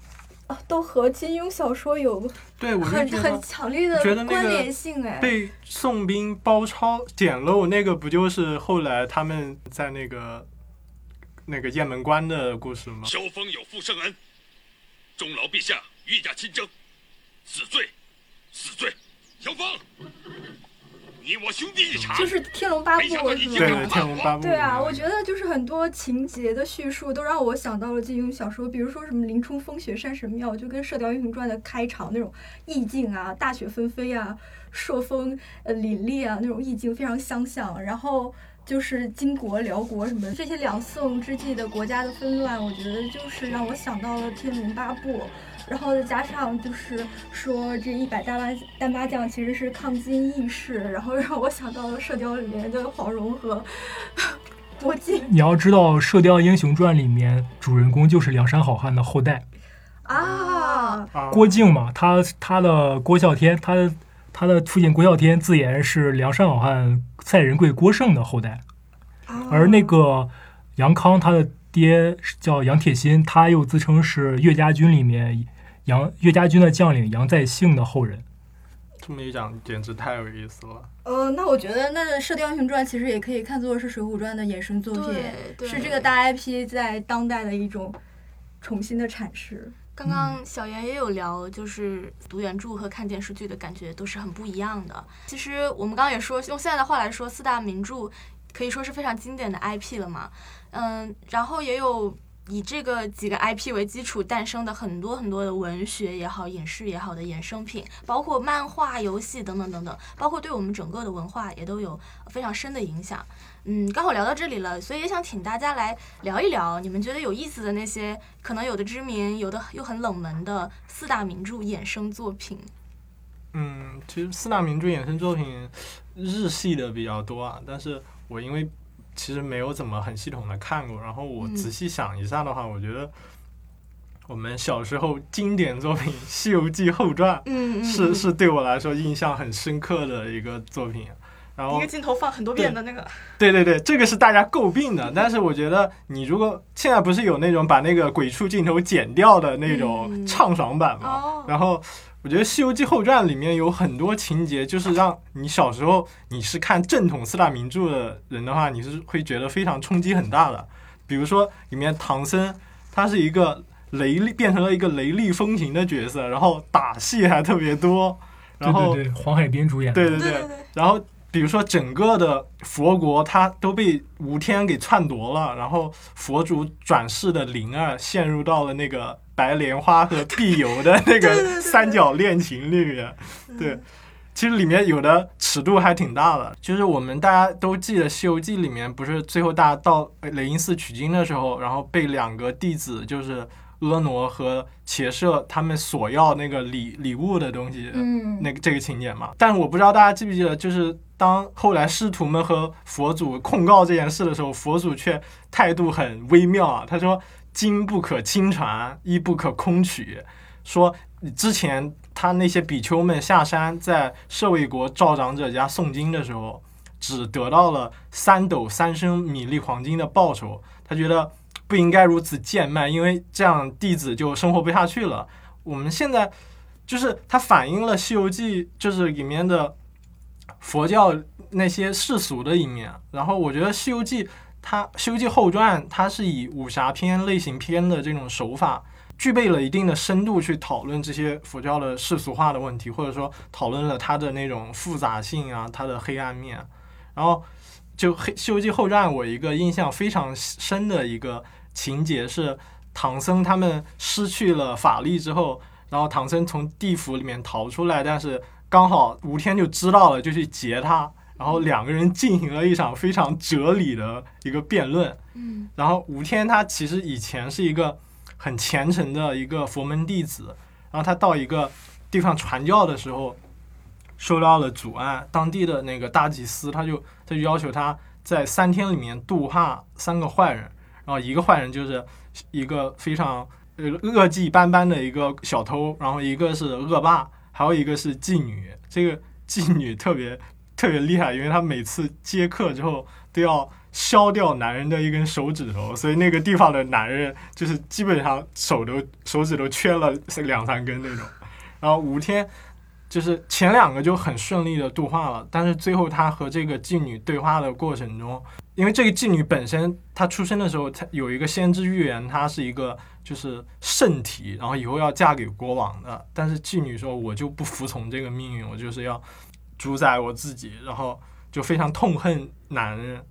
啊都和金庸小说有对，我很很强烈的关联性哎。被宋兵包抄捡漏那个，不就是后来他们在那个那个雁门关的故事吗？萧峰有负圣恩，钟劳陛下御驾亲征，死罪，死罪！萧峰，你我兄弟一场，就是《天龙八部没想到》你是吗？对对，《天龙八部》对啊，我觉得就是很多情节的叙述都让我想到了金庸小说，比如说什么林冲风雪山神庙，就跟《射雕英雄传》的开场那种意境啊，大雪纷飞啊，朔风呃凛冽啊，那种意境非常相像。然后就是金国、辽国什么这些两宋之际的国家的纷乱，我觉得就是让我想到了《天龙八部》。然后再加上就是说这一百单八单八将其实是抗金义士，然后让我想到了《射雕》里面的黄蓉和 郭靖你要知道，《射雕英雄传》里面主人公就是梁山好汉的后代啊，啊郭靖嘛，他他的郭啸天，他的他的父亲郭啸天自言是梁山好汉赛仁贵郭胜的后代，而那个杨康他的爹叫杨铁心，他又自称是岳家军里面杨岳家军的将领杨再兴的后人。这么一讲，简直太有意思了。呃，那我觉得那《射雕英雄传》其实也可以看作是《水浒传》的衍生作品，对对是这个大 IP 在当代的一种重新的阐释。刚刚小严也有聊，就是读原著和看电视剧的感觉都是很不一样的。其实我们刚刚也说，用现在的话来说，四大名著可以说是非常经典的 IP 了嘛。嗯，然后也有以这个几个 IP 为基础诞生的很多很多的文学也好、影视也好的衍生品，包括漫画、游戏等等等等，包括对我们整个的文化也都有非常深的影响。嗯，刚好聊到这里了，所以也想请大家来聊一聊你们觉得有意思的那些，可能有的知名，有的又很冷门的四大名著衍生作品。嗯，其实四大名著衍生作品日系的比较多啊，但是我因为其实没有怎么很系统的看过，然后我嗯。仔细想一下的话，我觉得我们小时候经典作品《西游记后传》嗯是是对我来说印象很深刻的一个作品。然后一个镜头放很多遍的那个，对对对，这个是大家诟病的，但是我觉得你如果现在不是有那种把那个鬼畜镜头剪掉的那种嗯。畅爽版吗？哦。然后我觉得《西游记后传》里面有很多情节，就是让你小时候你是看正统四大名著的人的话，你是会觉得非常冲击很大的。比如说里面唐僧，他是一个雷厉变成了一个雷厉风行的角色，然后打戏还特别多，然后对对对，黄海冰主演，对对对对对，然后比如说整个的佛国，他都被吴天给篡夺了，然后佛祖转世的灵儿陷入到了那个白莲花和碧游的那个三角恋情里面。对，其实里面有的尺度还挺大的，就是我们大家都记得《西游记》里面不是最后大家到雷音寺取经的时候，然后被两个弟子就是婀娜和伽舍他们索要那个礼礼物的东西，嗯，那个这个情节嘛。但我不知道大家记不记得，就是当后来师徒们和佛祖控告这件事的时候，佛祖却态度很微妙啊。他说：“经不可轻传，衣不可空取。”说之前他那些比丘们下山在舍卫国赵长者家诵经的时候，只得到了三斗三升米粒黄金的报酬，他觉得不应该如此贱卖，因为这样弟子就生活不下去了。我们现在就是它反映了《西游记》就是里面的佛教那些世俗的一面。然后我觉得《西游记》它《西游记后传》它是以武侠片类型片的这种手法，具备了一定的深度去讨论这些佛教的世俗化的问题，或者说讨论了它的那种复杂性啊，它的黑暗面。然后就《黑西游记后传》，我一个印象非常深的一个情节是唐僧他们失去了法力之后，然后唐僧从地府里面逃出来，但是刚好吴天就知道了，就去劫他，然后两个人进行了一场非常哲理的一个辩论。嗯然后吴天他其实以前是一个很虔诚的一个佛门弟子，然后他到一个地方传教的时候，受到了阻碍，当地的那个大祭司他就他就要求他在三天里面度化三个坏人，然后一个坏人就是一个非常呃恶迹斑斑的一个小偷，然后一个是恶霸，还有一个是妓女。这个妓女特别特别厉害，因为他每次接客之后都要削掉男人的一根手指头，所以那个地方的男人就是基本上手都手指头缺了两三根那种。然后吴天就是前两个就很顺利的度化了，但是最后他和这个妓女对话的过程中，因为这个妓女本身她出生的时候，她有一个先知预言，她是一个就是圣体，然后以后要嫁给国王的。但是妓女说，我就不服从这个命运，我就是要主宰我自己，然后就非常痛恨男人。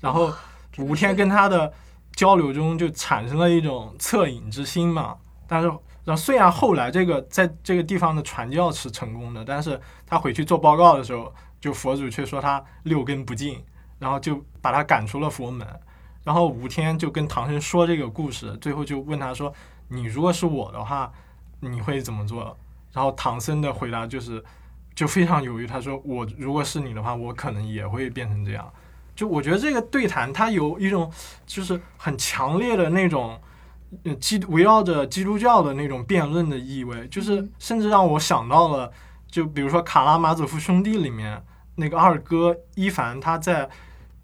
然后吴天跟他的交流中就产生了一种恻隐之心嘛。但是，然后虽然后来这个在这个地方的传教是成功的，但是他回去做报告的时候，就佛祖却说他六根不净，然后就把他赶出了佛门。然后吴天就跟唐僧说这个故事，最后就问他说：“你如果是我的话，你会怎么做？”然后唐僧的回答就是，就非常犹豫。他说：“我如果是你的话，我可能也会变成这样。”就我觉得这个对谈，它有一种就是很强烈的那种，呃，基围绕着基督教的那种辩论的意味，就是甚至让我想到了，就比如说《卡拉马佐夫兄弟》里面那个二哥伊凡，他在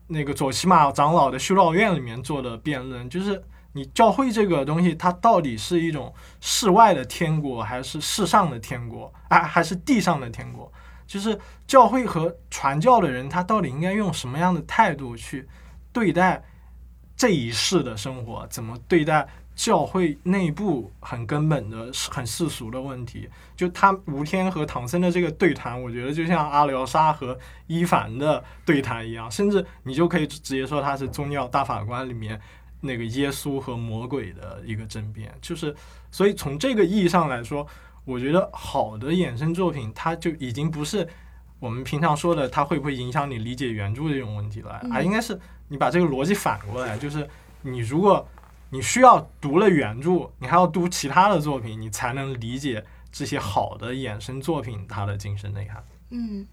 那个左奇马长老的修道院里面做的辩论，就是你教会这个东西，它到底是一种世外的天国，还是世上的天国，啊，还是地上的天国？就是教会和传教的人，他到底应该用什么样的态度去对待这一世的生活？怎么对待教会内部很根本的、很世俗的问题？就他吴天和唐僧的这个对谈，我觉得就像阿廖沙和伊凡的对谈一样，甚至你就可以直接说他是宗教大法官里面那个耶稣和魔鬼的一个争辩。就是，所以从这个意义上来说。我觉得好的衍生作品，它就已经不是我们平常说的它会不会影响你理解原著这种问题了，而应该是你把这个逻辑反过来，就是你如果你需要读了原著，你还要读其他的作品，你才能理解这些好的衍生作品它的精神内涵。嗯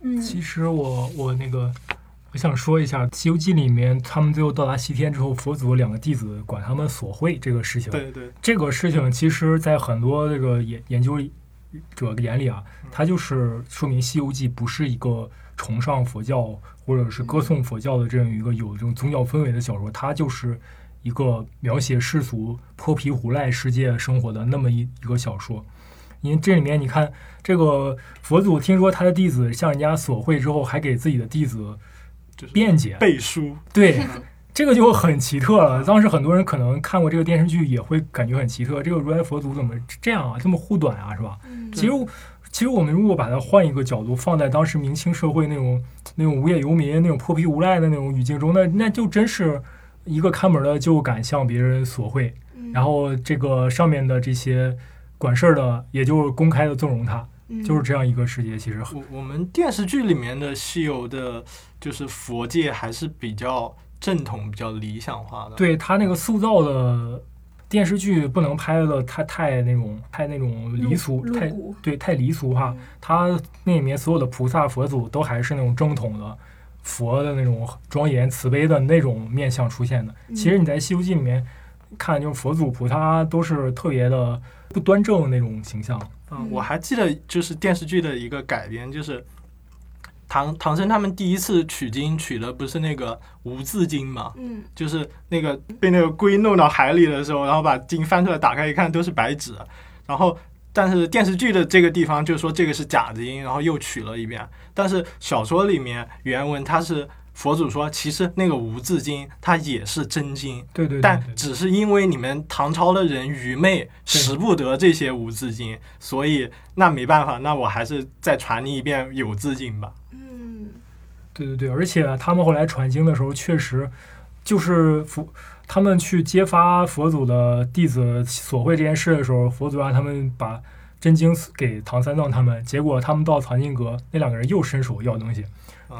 嗯，其实我我那个我想说一下，《西游记》里面他们最后到达西天之后，佛祖两个弟子管他们索贿这个事情。对对，这个事情其实，在很多这个研研究者眼里啊，它就是说明《西游记》不是一个崇尚佛教或者是歌颂佛教的这样一个有这种宗教氛围的小说，它就是一个描写世俗泼皮无赖世界生活的那么一一个小说。因为这里面你看，这个佛祖听说他的弟子向人家索贿之后，还给自己的弟子就是辩解，背书，对，这个就很奇特了。当时很多人可能看过这个电视剧，也会感觉很奇特。这个如来佛祖怎么这样啊？这么护短啊，是吧？嗯其实，其实我们如果把它换一个角度，放在当时明清社会那种那种无业游民、那种破皮无赖的那种语境中，那那就真是一个看门的就敢向别人索贿，嗯然后这个上面的这些管事儿的也就公开的纵容他，嗯就是这样一个世界。其实我我们电视剧里面的西游的，就是佛界还是比较正统、比较理想化的。，对他那个塑造的电视剧不能拍的太太那种太那种离俗，太对太离俗化。他那里面所有的菩萨佛祖都还是那种正统的佛的那种庄严慈悲的那种面相出现的。其实你在《西游记》里面看，就是佛祖菩萨都是特别的不端正那种形象。嗯，我还记得就是电视剧的一个改编，就是唐唐僧他们第一次取经取的不是那个无字经嘛，嗯。就是那个被那个龟弄到海里的时候，然后把经翻出来打开一看都是白纸，然后但是电视剧的这个地方就说这个是假的音，然后又取了一遍，但是小说里面原文它是佛祖说其实那个无字经它也是真经，对对对但对。只是因为你们唐朝的人愚昧，识不得这些无字经，所以那没办法，那我还是再传你一遍有字经吧。嗯。对对对，而且他们后来传经的时候，确实就是佛他们去揭发佛祖的弟子索贿这件事的时候，佛祖让他们把真经给唐三藏他们，结果他们到藏经阁，那两个人又伸手要东西。啊，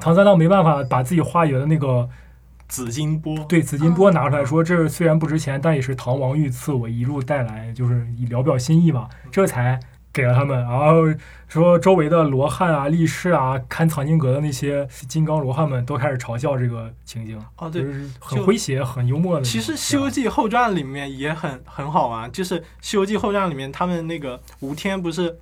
唐三藏没办法把自己化缘的那个紫金钵，对紫金钵拿出来说，这虽然不值钱，但也是唐王御赐我一路带来，就是以聊表心意嘛，这才给了他们。然后说周围的罗汉啊、力士啊、看藏经阁的那些金刚罗汉们都开始嘲笑这个情景，哦对，就是很诙谐、很幽默的。其实《西游记后传》里面也很很好玩，就是《西游记后传》里面他们那个吴天不是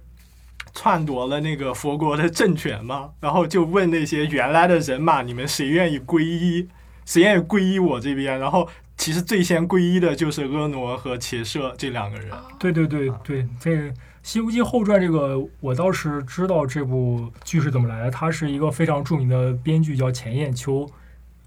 篡夺了那个佛国的政权嘛，然后就问那些原来的人马，你们谁愿意皈依？谁愿意皈依我这边？然后其实最先皈依的就是婀娜和伽舍这两个人。对对对对，这《西游记后传》这个我倒是知道这部剧是怎么来的，它是一个非常著名的编剧叫钱雁秋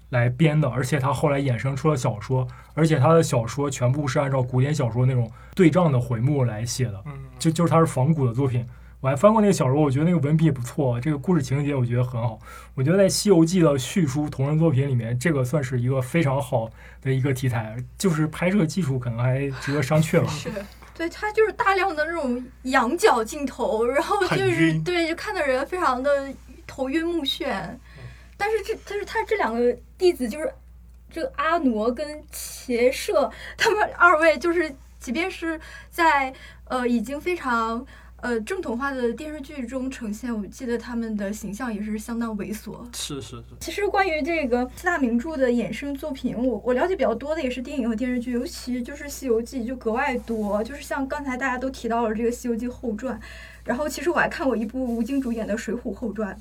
来编的，而且他后来衍生出了小说，而且他的小说全部是按照古典小说那种对仗的回目来写的，嗯，就就是他是仿古的作品。我还翻过那个小说，我觉得那个文笔也不错，这个故事情节我觉得很好。我觉得在《西游记》的叙述同人作品里面，这个算是一个非常好的一个题材，就是拍摄技术可能还值得商榷吧。是对，它就是大量的那种仰角镜头，然后就是对，就看的人非常的头晕目眩。但是这，但是他这两个弟子就是这个阿傩跟伽舍，他们二位就是，即便是在呃已经非常呃正统化的电视剧中呈现，我记得他们的形象也是相当猥琐。是是是，其实关于这个四大名著的衍生作品，我我了解比较多的也是电影和电视剧，尤其就是《西游记》就格外多。就是像刚才大家都提到了这个《西游记后传》，然后其实我还看过一部吴京主演的《水浒后传》，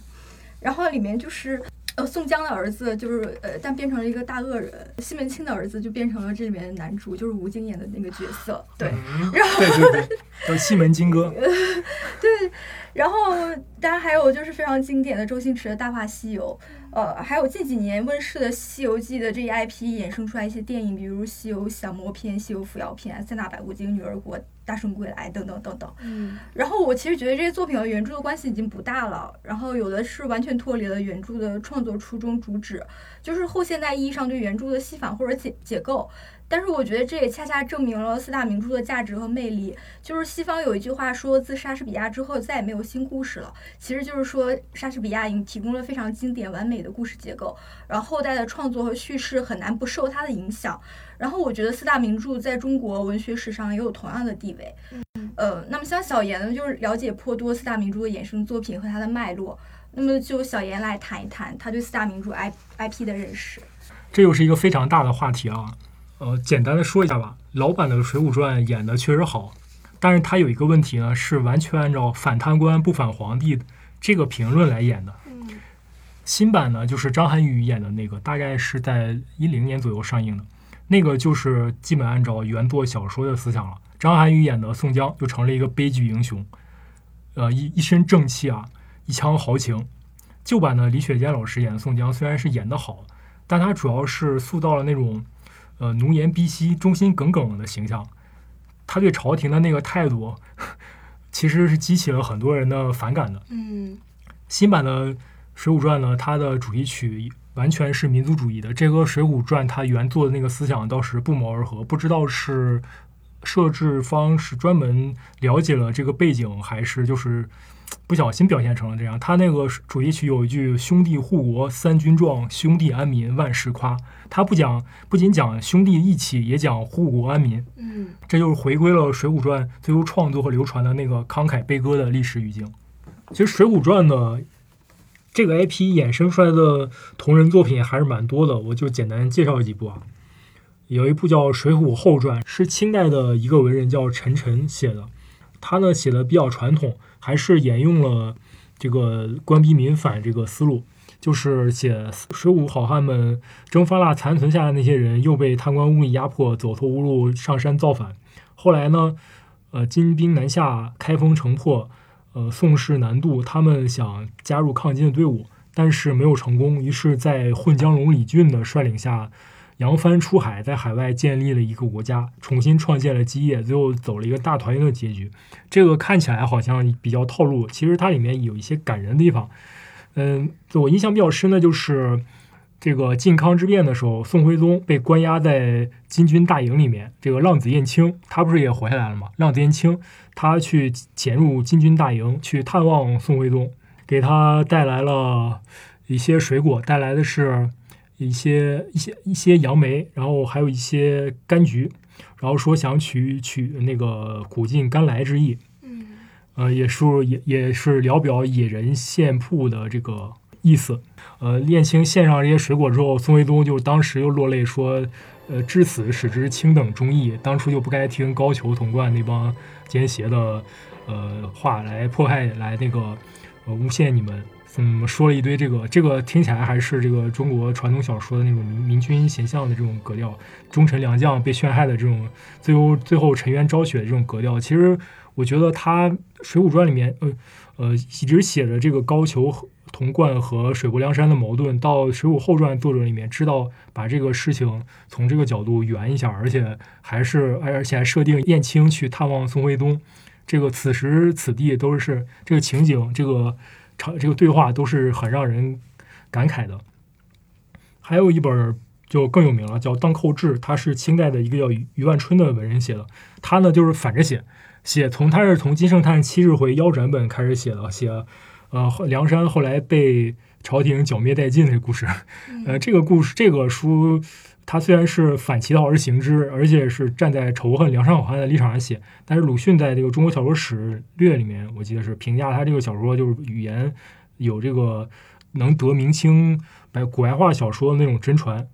然后里面就是。呃，宋江的儿子就是呃，但变成了一个大恶人。西门庆的儿子就变成了这里面的男主，就是吴京演的那个角色。对，嗯然后对对对，叫西门金哥。对，然后当然还有就是非常经典的周星驰的《大话西游》，呃，还有近几年问世的《西游记》的这一 IP 衍生出来一些电影，比如《西游降魔篇》《西游伏妖篇》《三打白骨精》《女儿国》《大圣归来》等等等等。嗯然后我其实觉得这些作品和原著的关系已经不大了，然后有的是完全脱离了原著的创作初衷主旨，就是后现代意义上对原著的戏仿或者解解构。但是我觉得这也恰恰证明了四大名著的价值和魅力。就是西方有一句话说，自莎士比亚之后再也没有新故事了，其实就是说莎士比亚已经提供了非常经典完美的故事结构，然后后代的创作和叙事很难不受它的影响。然后我觉得四大名著在中国文学史上也有同样的地位。呃，那么像小严呢，就是了解颇多四大名著的衍生作品和它的脉络。那么就小严来谈一谈他对四大名著 I IP 的认识。这又是一个非常大的话题啊。呃，简单的说一下吧。老版的《水浒传》演的确实好，但是它有一个问题呢，是完全按照反贪官不反皇帝这个评论来演的。嗯新版呢，就是张涵予演的那个，大概是在一零年左右上映的，那个就是基本按照原作小说的思想了。张涵予演的宋江就成了一个悲剧英雄，呃，一一身正气啊，一腔豪情。旧版的李雪健老师演的宋江虽然是演得好，但他主要是塑造了那种呃浓颜婢膝、忠心耿耿的形象。他对朝廷的那个态度，其实是激起了很多人的反感的。嗯新版的《水浒传》呢，它的主题曲完全是民族主义的，这和《水浒传》它原作的那个思想倒是不谋而合。不知道是设置方是专门了解了这个背景，还是就是不小心表现成了这样。他那个主题曲有一句“兄弟护国三军壮，兄弟安民万事夸”，他不讲不仅讲兄弟义气，也讲护国安民。嗯这就是回归了《水浒传》最后创作和流传的那个慷慨悲歌的历史语境。其实《水浒传》呢，这个 IP 衍生出来的同人作品还是蛮多的，我就简单介绍几部啊。有一部叫《水浒后传》，是清代的一个文人叫陈晨写的，他呢写的比较传统，还是沿用了这个官逼民反这个思路，就是写水浒好汉们蒸发了残存下来那些人，又被贪官污吏压迫，走投无路，上山造反。后来呢，呃，金兵南下，开封城破，呃，宋氏南渡，他们想加入抗金的队伍，但是没有成功。于是，在混江龙李俊的率领下，扬帆出海，在海外建立了一个国家，重新创建了基业，最后走了一个大团圆的结局。这个看起来好像比较套路，其实它里面有一些感人的地方。嗯，我印象比较深的就是这个靖康之变的时候，宋徽宗被关押在金军大营里面，这个浪子燕青他不是也活下来了吗？浪子燕青他去潜入金军大营去探望宋徽宗，给他带来了一些水果，带来的是一些一些一些杨梅，然后还有一些柑橘，然后说想取取那个苦尽甘来之意。呃，也是也也是聊表野人献铺的这个意思。呃，燕青献上这些水果之后，宋徽宗就当时又落泪说：“呃，至此使之卿等忠义，当初就不该听高俅、童贯那帮奸邪的呃话来迫害，来那个呃诬陷你们。”嗯，说了一堆这个，这个听起来还是这个中国传统小说的那种明明君贤相的这种格调，忠臣良将被陷害的这种，最后最后沉冤昭雪的这种格调。其实我觉得他《水浒传》里面，呃呃，一直写着这个高俅、童贯和水泊梁山的矛盾，到《水浒后传》作者里面知道把这个事情从这个角度圆一下，而且还是而且还设定燕青去探望宋徽宗，这个此时此地都是这个情景，这个场这个对话都是很让人感慨的。还有一本就更有名了，叫《荡寇志》，他是清代的一个叫余万春的文人写的，他呢就是反着写。写从他是从金圣叹七日回腰斩本开始写的，写呃梁山后来被朝廷剿灭殆尽的故事。呃，这个故事这个书，他虽然是反其道而行之，而且是站在仇恨梁山好汉的立场上写，但是鲁迅在这个《中国小说史略》里面，我记得是评价他这个小说就是语言有这个能得明清白古白话小说的那种真传。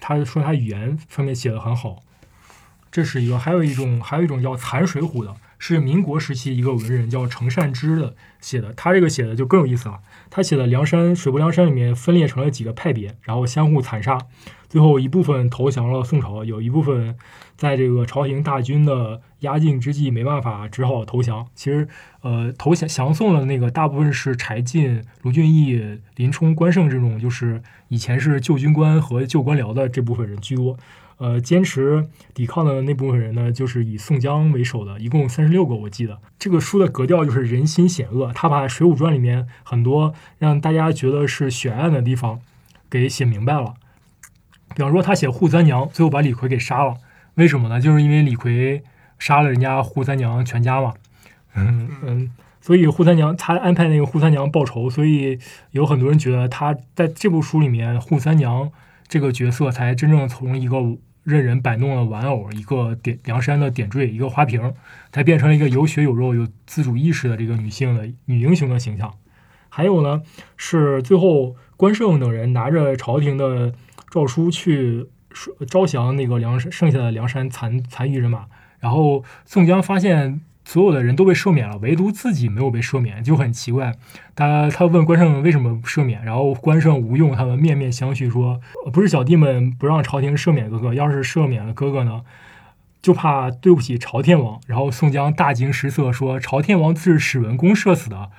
他说他语言方面写的很好。这是一个，还有一种，还有一种叫《残水浒》的，是民国时期一个文人叫程善之的写的。他这个写的就更有意思了。他写的梁山水泊梁山里面分裂成了几个派别，然后相互残杀，最后一部分投降了宋朝，有一部分在这个朝廷大军的压境之际没办法，只好投降。其实，呃，投降降宋的那个大部分是柴进、卢俊义、林冲、关胜这种，就是以前是旧军官和旧官僚的这部分人居多。呃，坚持抵抗的那部分人呢，就是以宋江为首的，一共三十六个，我记得。这个书的格调就是人心险恶，他把《水浒传》里面很多让大家觉得是悬案的地方给写明白了。比方说，他写扈三娘，最后把李逵给杀了，为什么呢？就是因为李逵杀了人家扈三娘全家嘛。嗯嗯，所以扈三娘他安排那个扈三娘报仇，所以有很多人觉得他在这部书里面扈三娘。这个角色才真正从一个任人摆弄的玩偶，一个点梁山的点缀，一个花瓶，才变成了一个有血有肉、有自主意识的这个女性的女英雄的形象。还有呢，是最后关胜等人拿着朝廷的诏书去招降那个梁山剩下的梁山残残余人马，然后宋江发现。所有的人都被赦免了，唯独自己没有被赦免，就很奇怪。他他问关胜为什么赦免，然后关胜吴用他们面面相觑，说不是小弟们不让朝廷赦免哥哥，要是赦免了哥哥呢，就怕对不起朝天王。然后宋江大惊失色，说朝天王是史文恭射死的，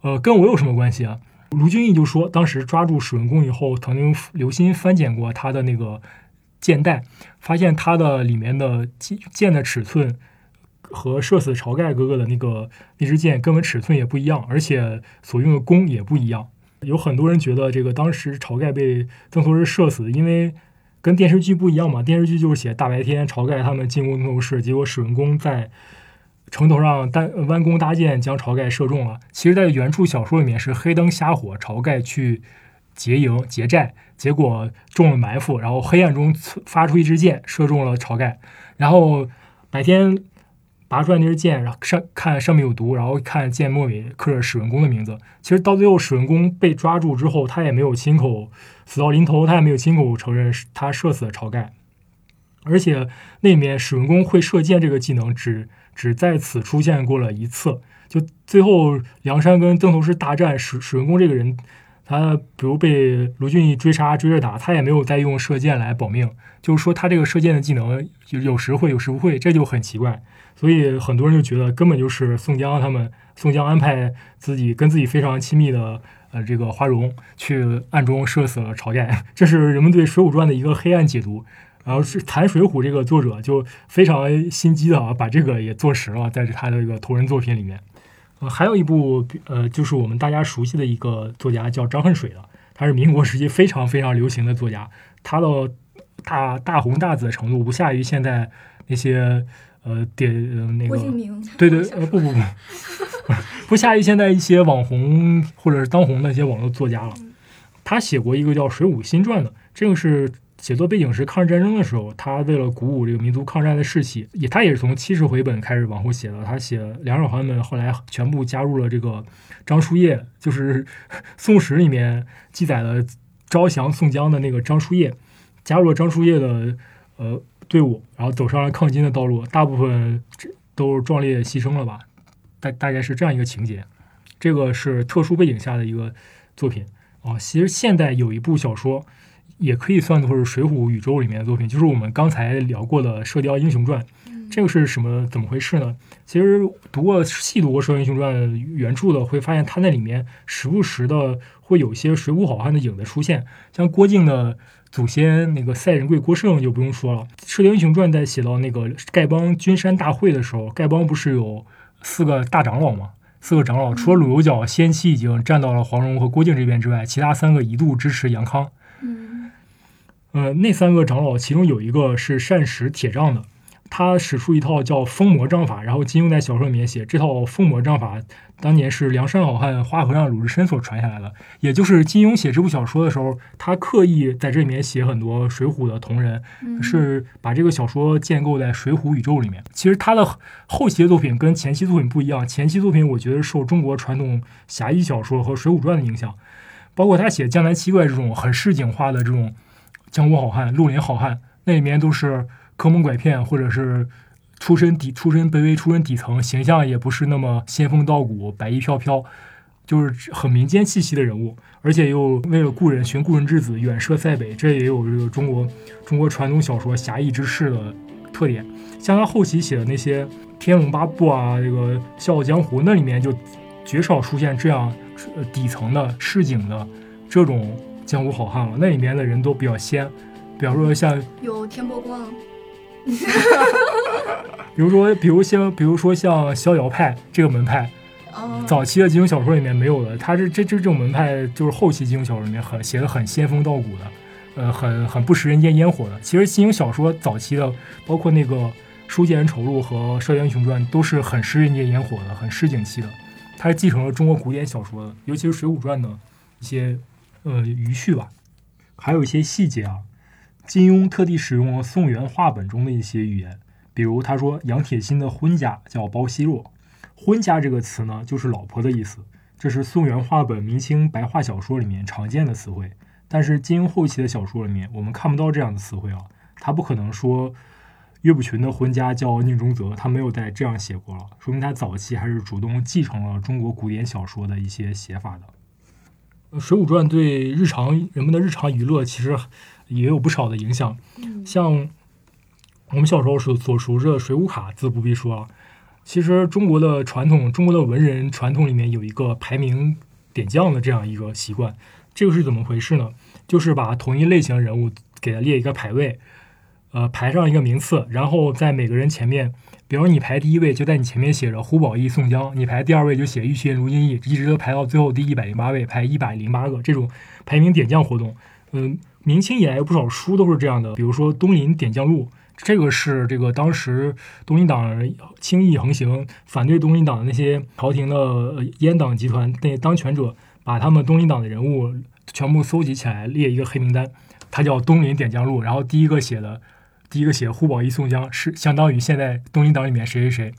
呃，跟我有什么关系啊？卢俊义就说，当时抓住史文恭以后，曾经留心翻检过他的那个箭袋，发现他的里面的箭箭的尺寸和射死晁盖哥哥的那个那支箭根本尺寸也不一样，而且所用的弓也不一样。有很多人觉得这个当时晁盖被曾头市射死，因为跟电视剧不一样嘛，电视剧就是写大白天晁盖他们进攻曾头市，结果史文恭在城头上搭弯弓搭箭将晁盖射中了。其实，在原著小说里面是黑灯瞎火，晁盖去劫营劫寨，结果中了埋伏，然后黑暗中发出一支箭射中了晁盖，然后白天拔出来那支箭，然后上看上面有毒，然后看箭末尾刻着史文恭的名字。其实到最后史文恭被抓住之后，他也没有亲口死到临头，他也没有亲口承认他射死了晁盖，而且那里面史文恭会射箭这个技能只。只在此出现过了一次，就最后梁山跟曾头市大战，史史文恭这个人，他比如被卢俊义追杀追着打，他也没有再用射箭来保命，就是说他这个射箭的技能有有时会有时不会，这就很奇怪，所以很多人就觉得根本就是宋江他们宋江安排自己跟自己非常亲密的呃这个花荣去暗中射死了晁盖，这是人们对《水浒传》的一个黑暗解读。然后是谈《水浒》这个作者就非常心机的啊，把这个也做实了，在他的一个同人作品里面。呃，还有一部呃，就是我们大家熟悉的一个作家叫张恨水的，他是民国时期非常非常流行的作家，他的大大红大紫的程度不下于现在那些呃点呃那个对对呃不不不，不下 于现在一些网红或者是当红的一些网络作家了。他写过一个叫《水浒新传》的，这个是。写作背景是抗日战争的时候，他为了鼓舞这个民族抗战的士气，也他也是从七十回本开始往后写的。他写梁少寒们后来全部加入了这个张叔夜，就是 《宋史》里面记载了招降宋江的那个张叔夜，加入了张叔夜的呃队伍，然后走上了抗金的道路，大部分都壮烈牺牲了吧？大大概是这样一个情节。这个是特殊背景下的一个作品啊。其实现代有一部小说。也可以算作是《水浒》宇宙里面的作品，就是我们刚才聊过的《射雕英雄传》。这个是什么？怎么回事呢？其实读过细读过《射雕英雄传》原著的，会发现它那里面时不时的会有一些水浒好汉的影子出现。像郭靖的祖先那个赛仁贵郭胜就不用说了，《射雕英雄传》在写到那个丐帮君山大会的时候，丐帮不是有四个大长老吗？四个长老除了鲁有角先期已经站到了黄蓉和郭靖这边之外，其他三个一度支持杨康。呃，那三个长老，其中有一个是善使铁杖的，他使出一套叫封魔杖法，然后金庸在小说里面写，这套封魔杖法当年是梁山好汉花和尚鲁智深所传下来的，也就是金庸写这部小说的时候，他刻意在这里面写很多水浒的同人，是把这个小说建构在水浒宇宙里面。其实他的后期的作品跟前期作品不一样，前期作品我觉得受中国传统侠义小说和水浒传的影响，包括他写江南七怪这种很市井化的这种。江湖好汉、绿林好汉，那里面都是坑蒙拐骗，或者是出身底、出身卑微、出身底层，形象也不是那么仙风道骨、白衣飘飘，就是很民间气息的人物。而且又为了故人寻故人之子，远涉塞北，这也有这个中国中国传统小说侠义之士的特点。像他后期写的那些《天龙八部》啊，这个《笑傲江湖》，那里面就绝少出现这样底层的市井的这种。江湖好汉了，那里面的人都比较仙，比方说像有田伯光，比如说，比如像，比如说像逍遥派这个门派，早期的金庸小说里面没有的，他是这这这种门派，就是后期金庸小说里面很写的很仙风道骨的，呃，很很不食人间烟火的。其实金庸小说早期的，包括那个《书剑恩仇录》和《射雕英雄传》，都是很食人间烟火的，很市井气的。它是继承了中国古典小说的，尤其是《水浒传》的一些。呃，余序吧，还有一些细节啊。金庸特地使用了宋元话本中的一些语言，比如他说杨铁心的婚家叫包惜弱，婚家这个词呢，就是老婆的意思。这是宋元话本明清白话小说里面常见的词汇，但是金庸后期的小说里面，我们看不到这样的词汇啊。他不可能说岳不群的婚家叫宁中则，他没有再这样写过了，说明他早期还是主动继承了中国古典小说的一些写法的。《水浒传》对日常人们的日常娱乐其实也有不少的影响，像我们小时候所所熟知的水浒卡，自不必说了。其实中国的传统，中国的文人传统里面有一个排名点将的这样一个习惯。这个是怎么回事呢？就是把同一类型人物给他列一个排位，呃，排上一个名次，然后在每个人前面，比如你排第一位，就在你前面写着胡宝义、宋江；你排第二位就写玉麒麟、卢俊义，一直都排到最后第一百零八位，排一百零八个这种排名点将活动。嗯，明清以来有不少书都是这样的，比如说《东林点将录》，这个是这个当时东林党轻易横行，反对东林党的那些朝廷的阉党集团那当权者，把他们东林党的人物全部搜集起来列一个黑名单，它叫《东林点将录》，然后第一个写的，第一个写胡宝义、宋江是相当于现在东林党里面谁谁谁，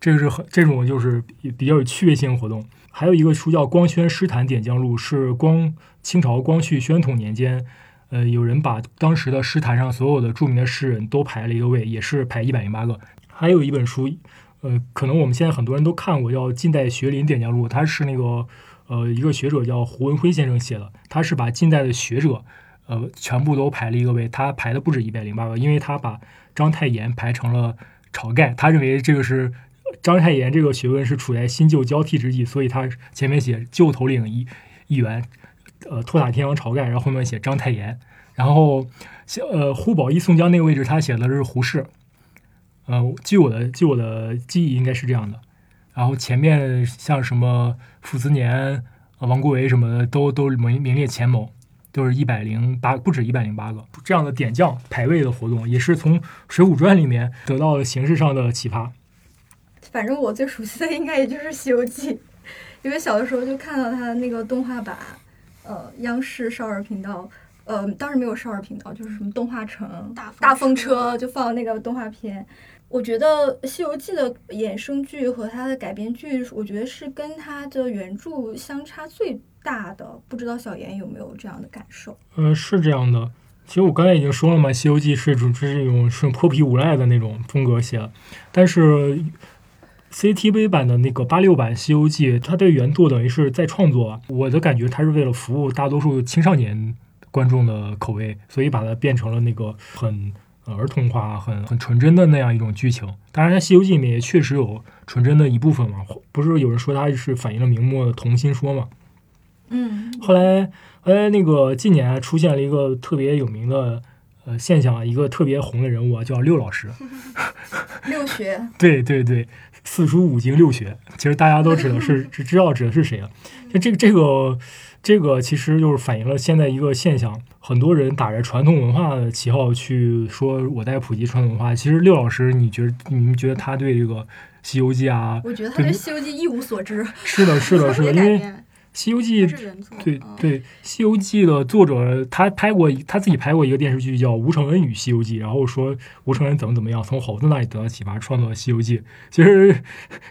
这个是很这种就是比较有趣味性活动。还有一个书叫《光宣诗坛点将录》，是光清朝光绪宣统年间，呃，有人把当时的诗坛上所有的著名的诗人都排了一个位，也是排一百零八个。还有一本书，呃，可能我们现在很多人都看过，叫《近代学林点将录》，它是那个呃一个学者叫胡文辉先生写的，他是把近代的学者呃全部都排了一个位，他排的不止一百零八个，因为他把章太炎排成了晁盖，他认为这个是。章太炎这个学问是处在新旧交替之际，所以他前面写旧头领一一员，呃，托塔天王晁盖，然后后面写章太炎，然后像呃胡宝义、宋江那个位置，他写的是胡适，呃，据我的据我的记忆应该是这样的，然后前面像什么傅斯年、王国维什么的，都都名名列前茅，都是一百零八，不止一百零八个这样的点将排位的活动，也是从《水浒传》里面得到了形式上的启发。反正我最熟悉的应该也就是《西游记》，因为小的时候就看到它那个动画版，呃，央视少儿频道，呃，当时没有少儿频道，就是什么动画城、大大风车就放那个动画片。我觉得《西游记》的衍生剧和它的改编剧，我觉得是跟它的原著相差最大的。不知道小严有没有这样的感受？嗯，是这样的。其实我刚才已经说了嘛，《西游记》是种是一种是泼皮无赖的那种风格写的，但是。CTV 版的那个八六版《西游记》，它对原作等于是在创作。我的感觉，它是为了服务大多数青少年观众的口味，所以把它变成了那个很儿童化、很很纯真的那样一种剧情。当然，《西游记》里面也确实有纯真的一部分嘛。不是有人说它是反映了明末的童心说嘛？嗯。后来，后来那个近年出现了一个特别有名的呃现象，一个特别红的人物啊，叫六老师。六学。对对对。四书五经六学，其实大家都知道是 知知道指的是谁啊？就这个这个这个，其实就是反映了现在一个现象：很多人打着传统文化的旗号去说我在普及传统文化。其实六老师，你觉得你们觉得他对这个《西游记》啊？我觉得他对《西游记》一无所知。是的，是的，是的，因为。《西游记》对对，《西游记》的作者他拍过，他自己拍过一个电视剧叫《吴承恩与西游记》，然后说吴承恩怎么怎么样，从猴子那里得到启发，创作了《西游记》。其实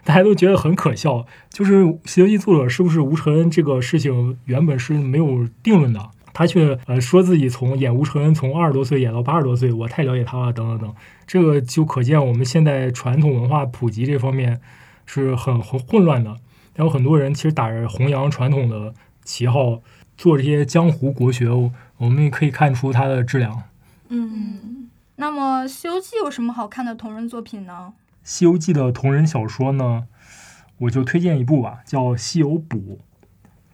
大家都觉得很可笑，就是《西游记》作者是不是吴承恩这个事情原本是没有定论的，他却呃说自己从演吴承恩从二十多岁演到八十多岁，我太了解他了，等等等，这个就可见我们现在传统文化普及这方面是很很混乱的。然后很多人其实打着弘扬传统的旗号做这些江湖国学，我们也可以看出它的质量。嗯，那么《西游记》有什么好看的同人作品呢？《西游记》的同人小说呢，我就推荐一部吧，叫《西游补》，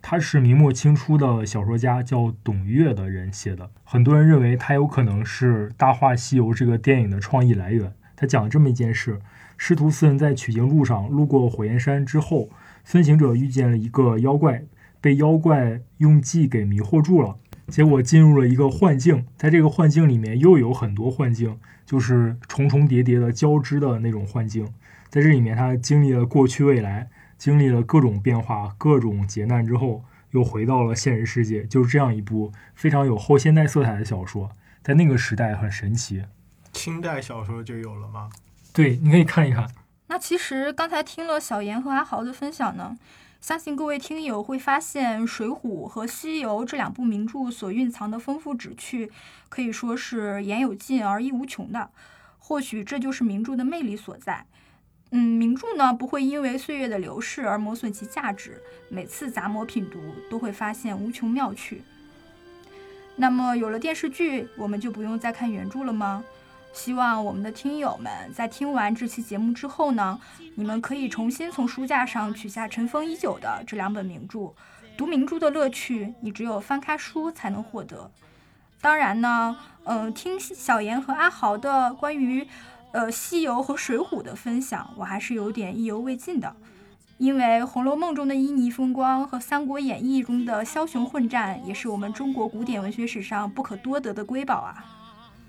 他是明末清初的小说家叫董岳的人写的。很多人认为他有可能是《大话西游》这个电影的创意来源。他讲这么一件事：师徒四人在取经路上路过火焰山之后。孙行者遇见了一个妖怪，被妖怪用计给迷惑住了，结果进入了一个幻境。在这个幻境里面，又有很多幻境，就是重重叠叠的交织的那种幻境。在这里面，他经历了过去、未来，经历了各种变化、各种劫难之后，又回到了现实世界。就是这样一部非常有后现代色彩的小说，在那个时代很神奇。清代小说就有了吗？对，你可以看一看。那其实刚才听了小严和阿豪的分享呢，相信各位听友会发现，《水浒》和《西游》这两部名著所蕴藏的丰富旨趣，可以说是言有尽而意无穷的。或许这就是名著的魅力所在。嗯，名著呢不会因为岁月的流逝而磨损其价值，每次杂磨品读都会发现无穷妙趣。那么有了电视剧，我们就不用再看原著了吗？希望我们的听友们在听完这期节目之后呢，你们可以重新从书架上取下尘封已久的这两本名著，读名著的乐趣，你只有翻开书才能获得。当然呢，嗯、听小严和阿豪的关于呃《西游》和《水浒》的分享，我还是有点意犹未尽的。因为《红楼梦》中的旖旎风光和《三国演义》中的枭雄混战，也是我们中国古典文学史上不可多得的瑰宝啊。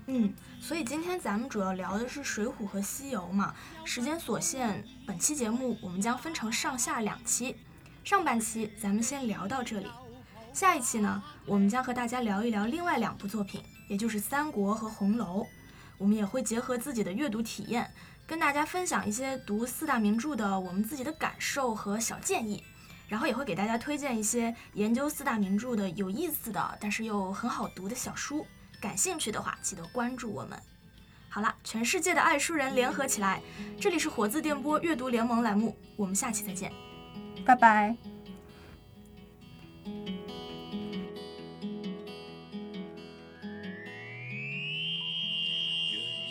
嗯，所以今天咱们主要聊的是《水浒》和《西游》嘛。时间所限，本期节目我们将分成上下两期。上半期咱们先聊到这里，下一期呢，我们将和大家聊一聊另外两部作品，也就是《三国》和《红楼》。我们也会结合自己的阅读体验，跟大家分享一些读四大名著的我们自己的感受和小建议，然后也会给大家推荐一些研究四大名著的有意思的，但是又很好读的小书。感兴趣的话记得关注我们。好了全世界的爱书人联合起来这里是活字电波阅读联盟栏目我们下期再见。拜拜。鸳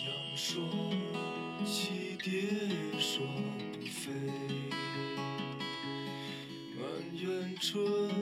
鸯双栖蝶双飞满园春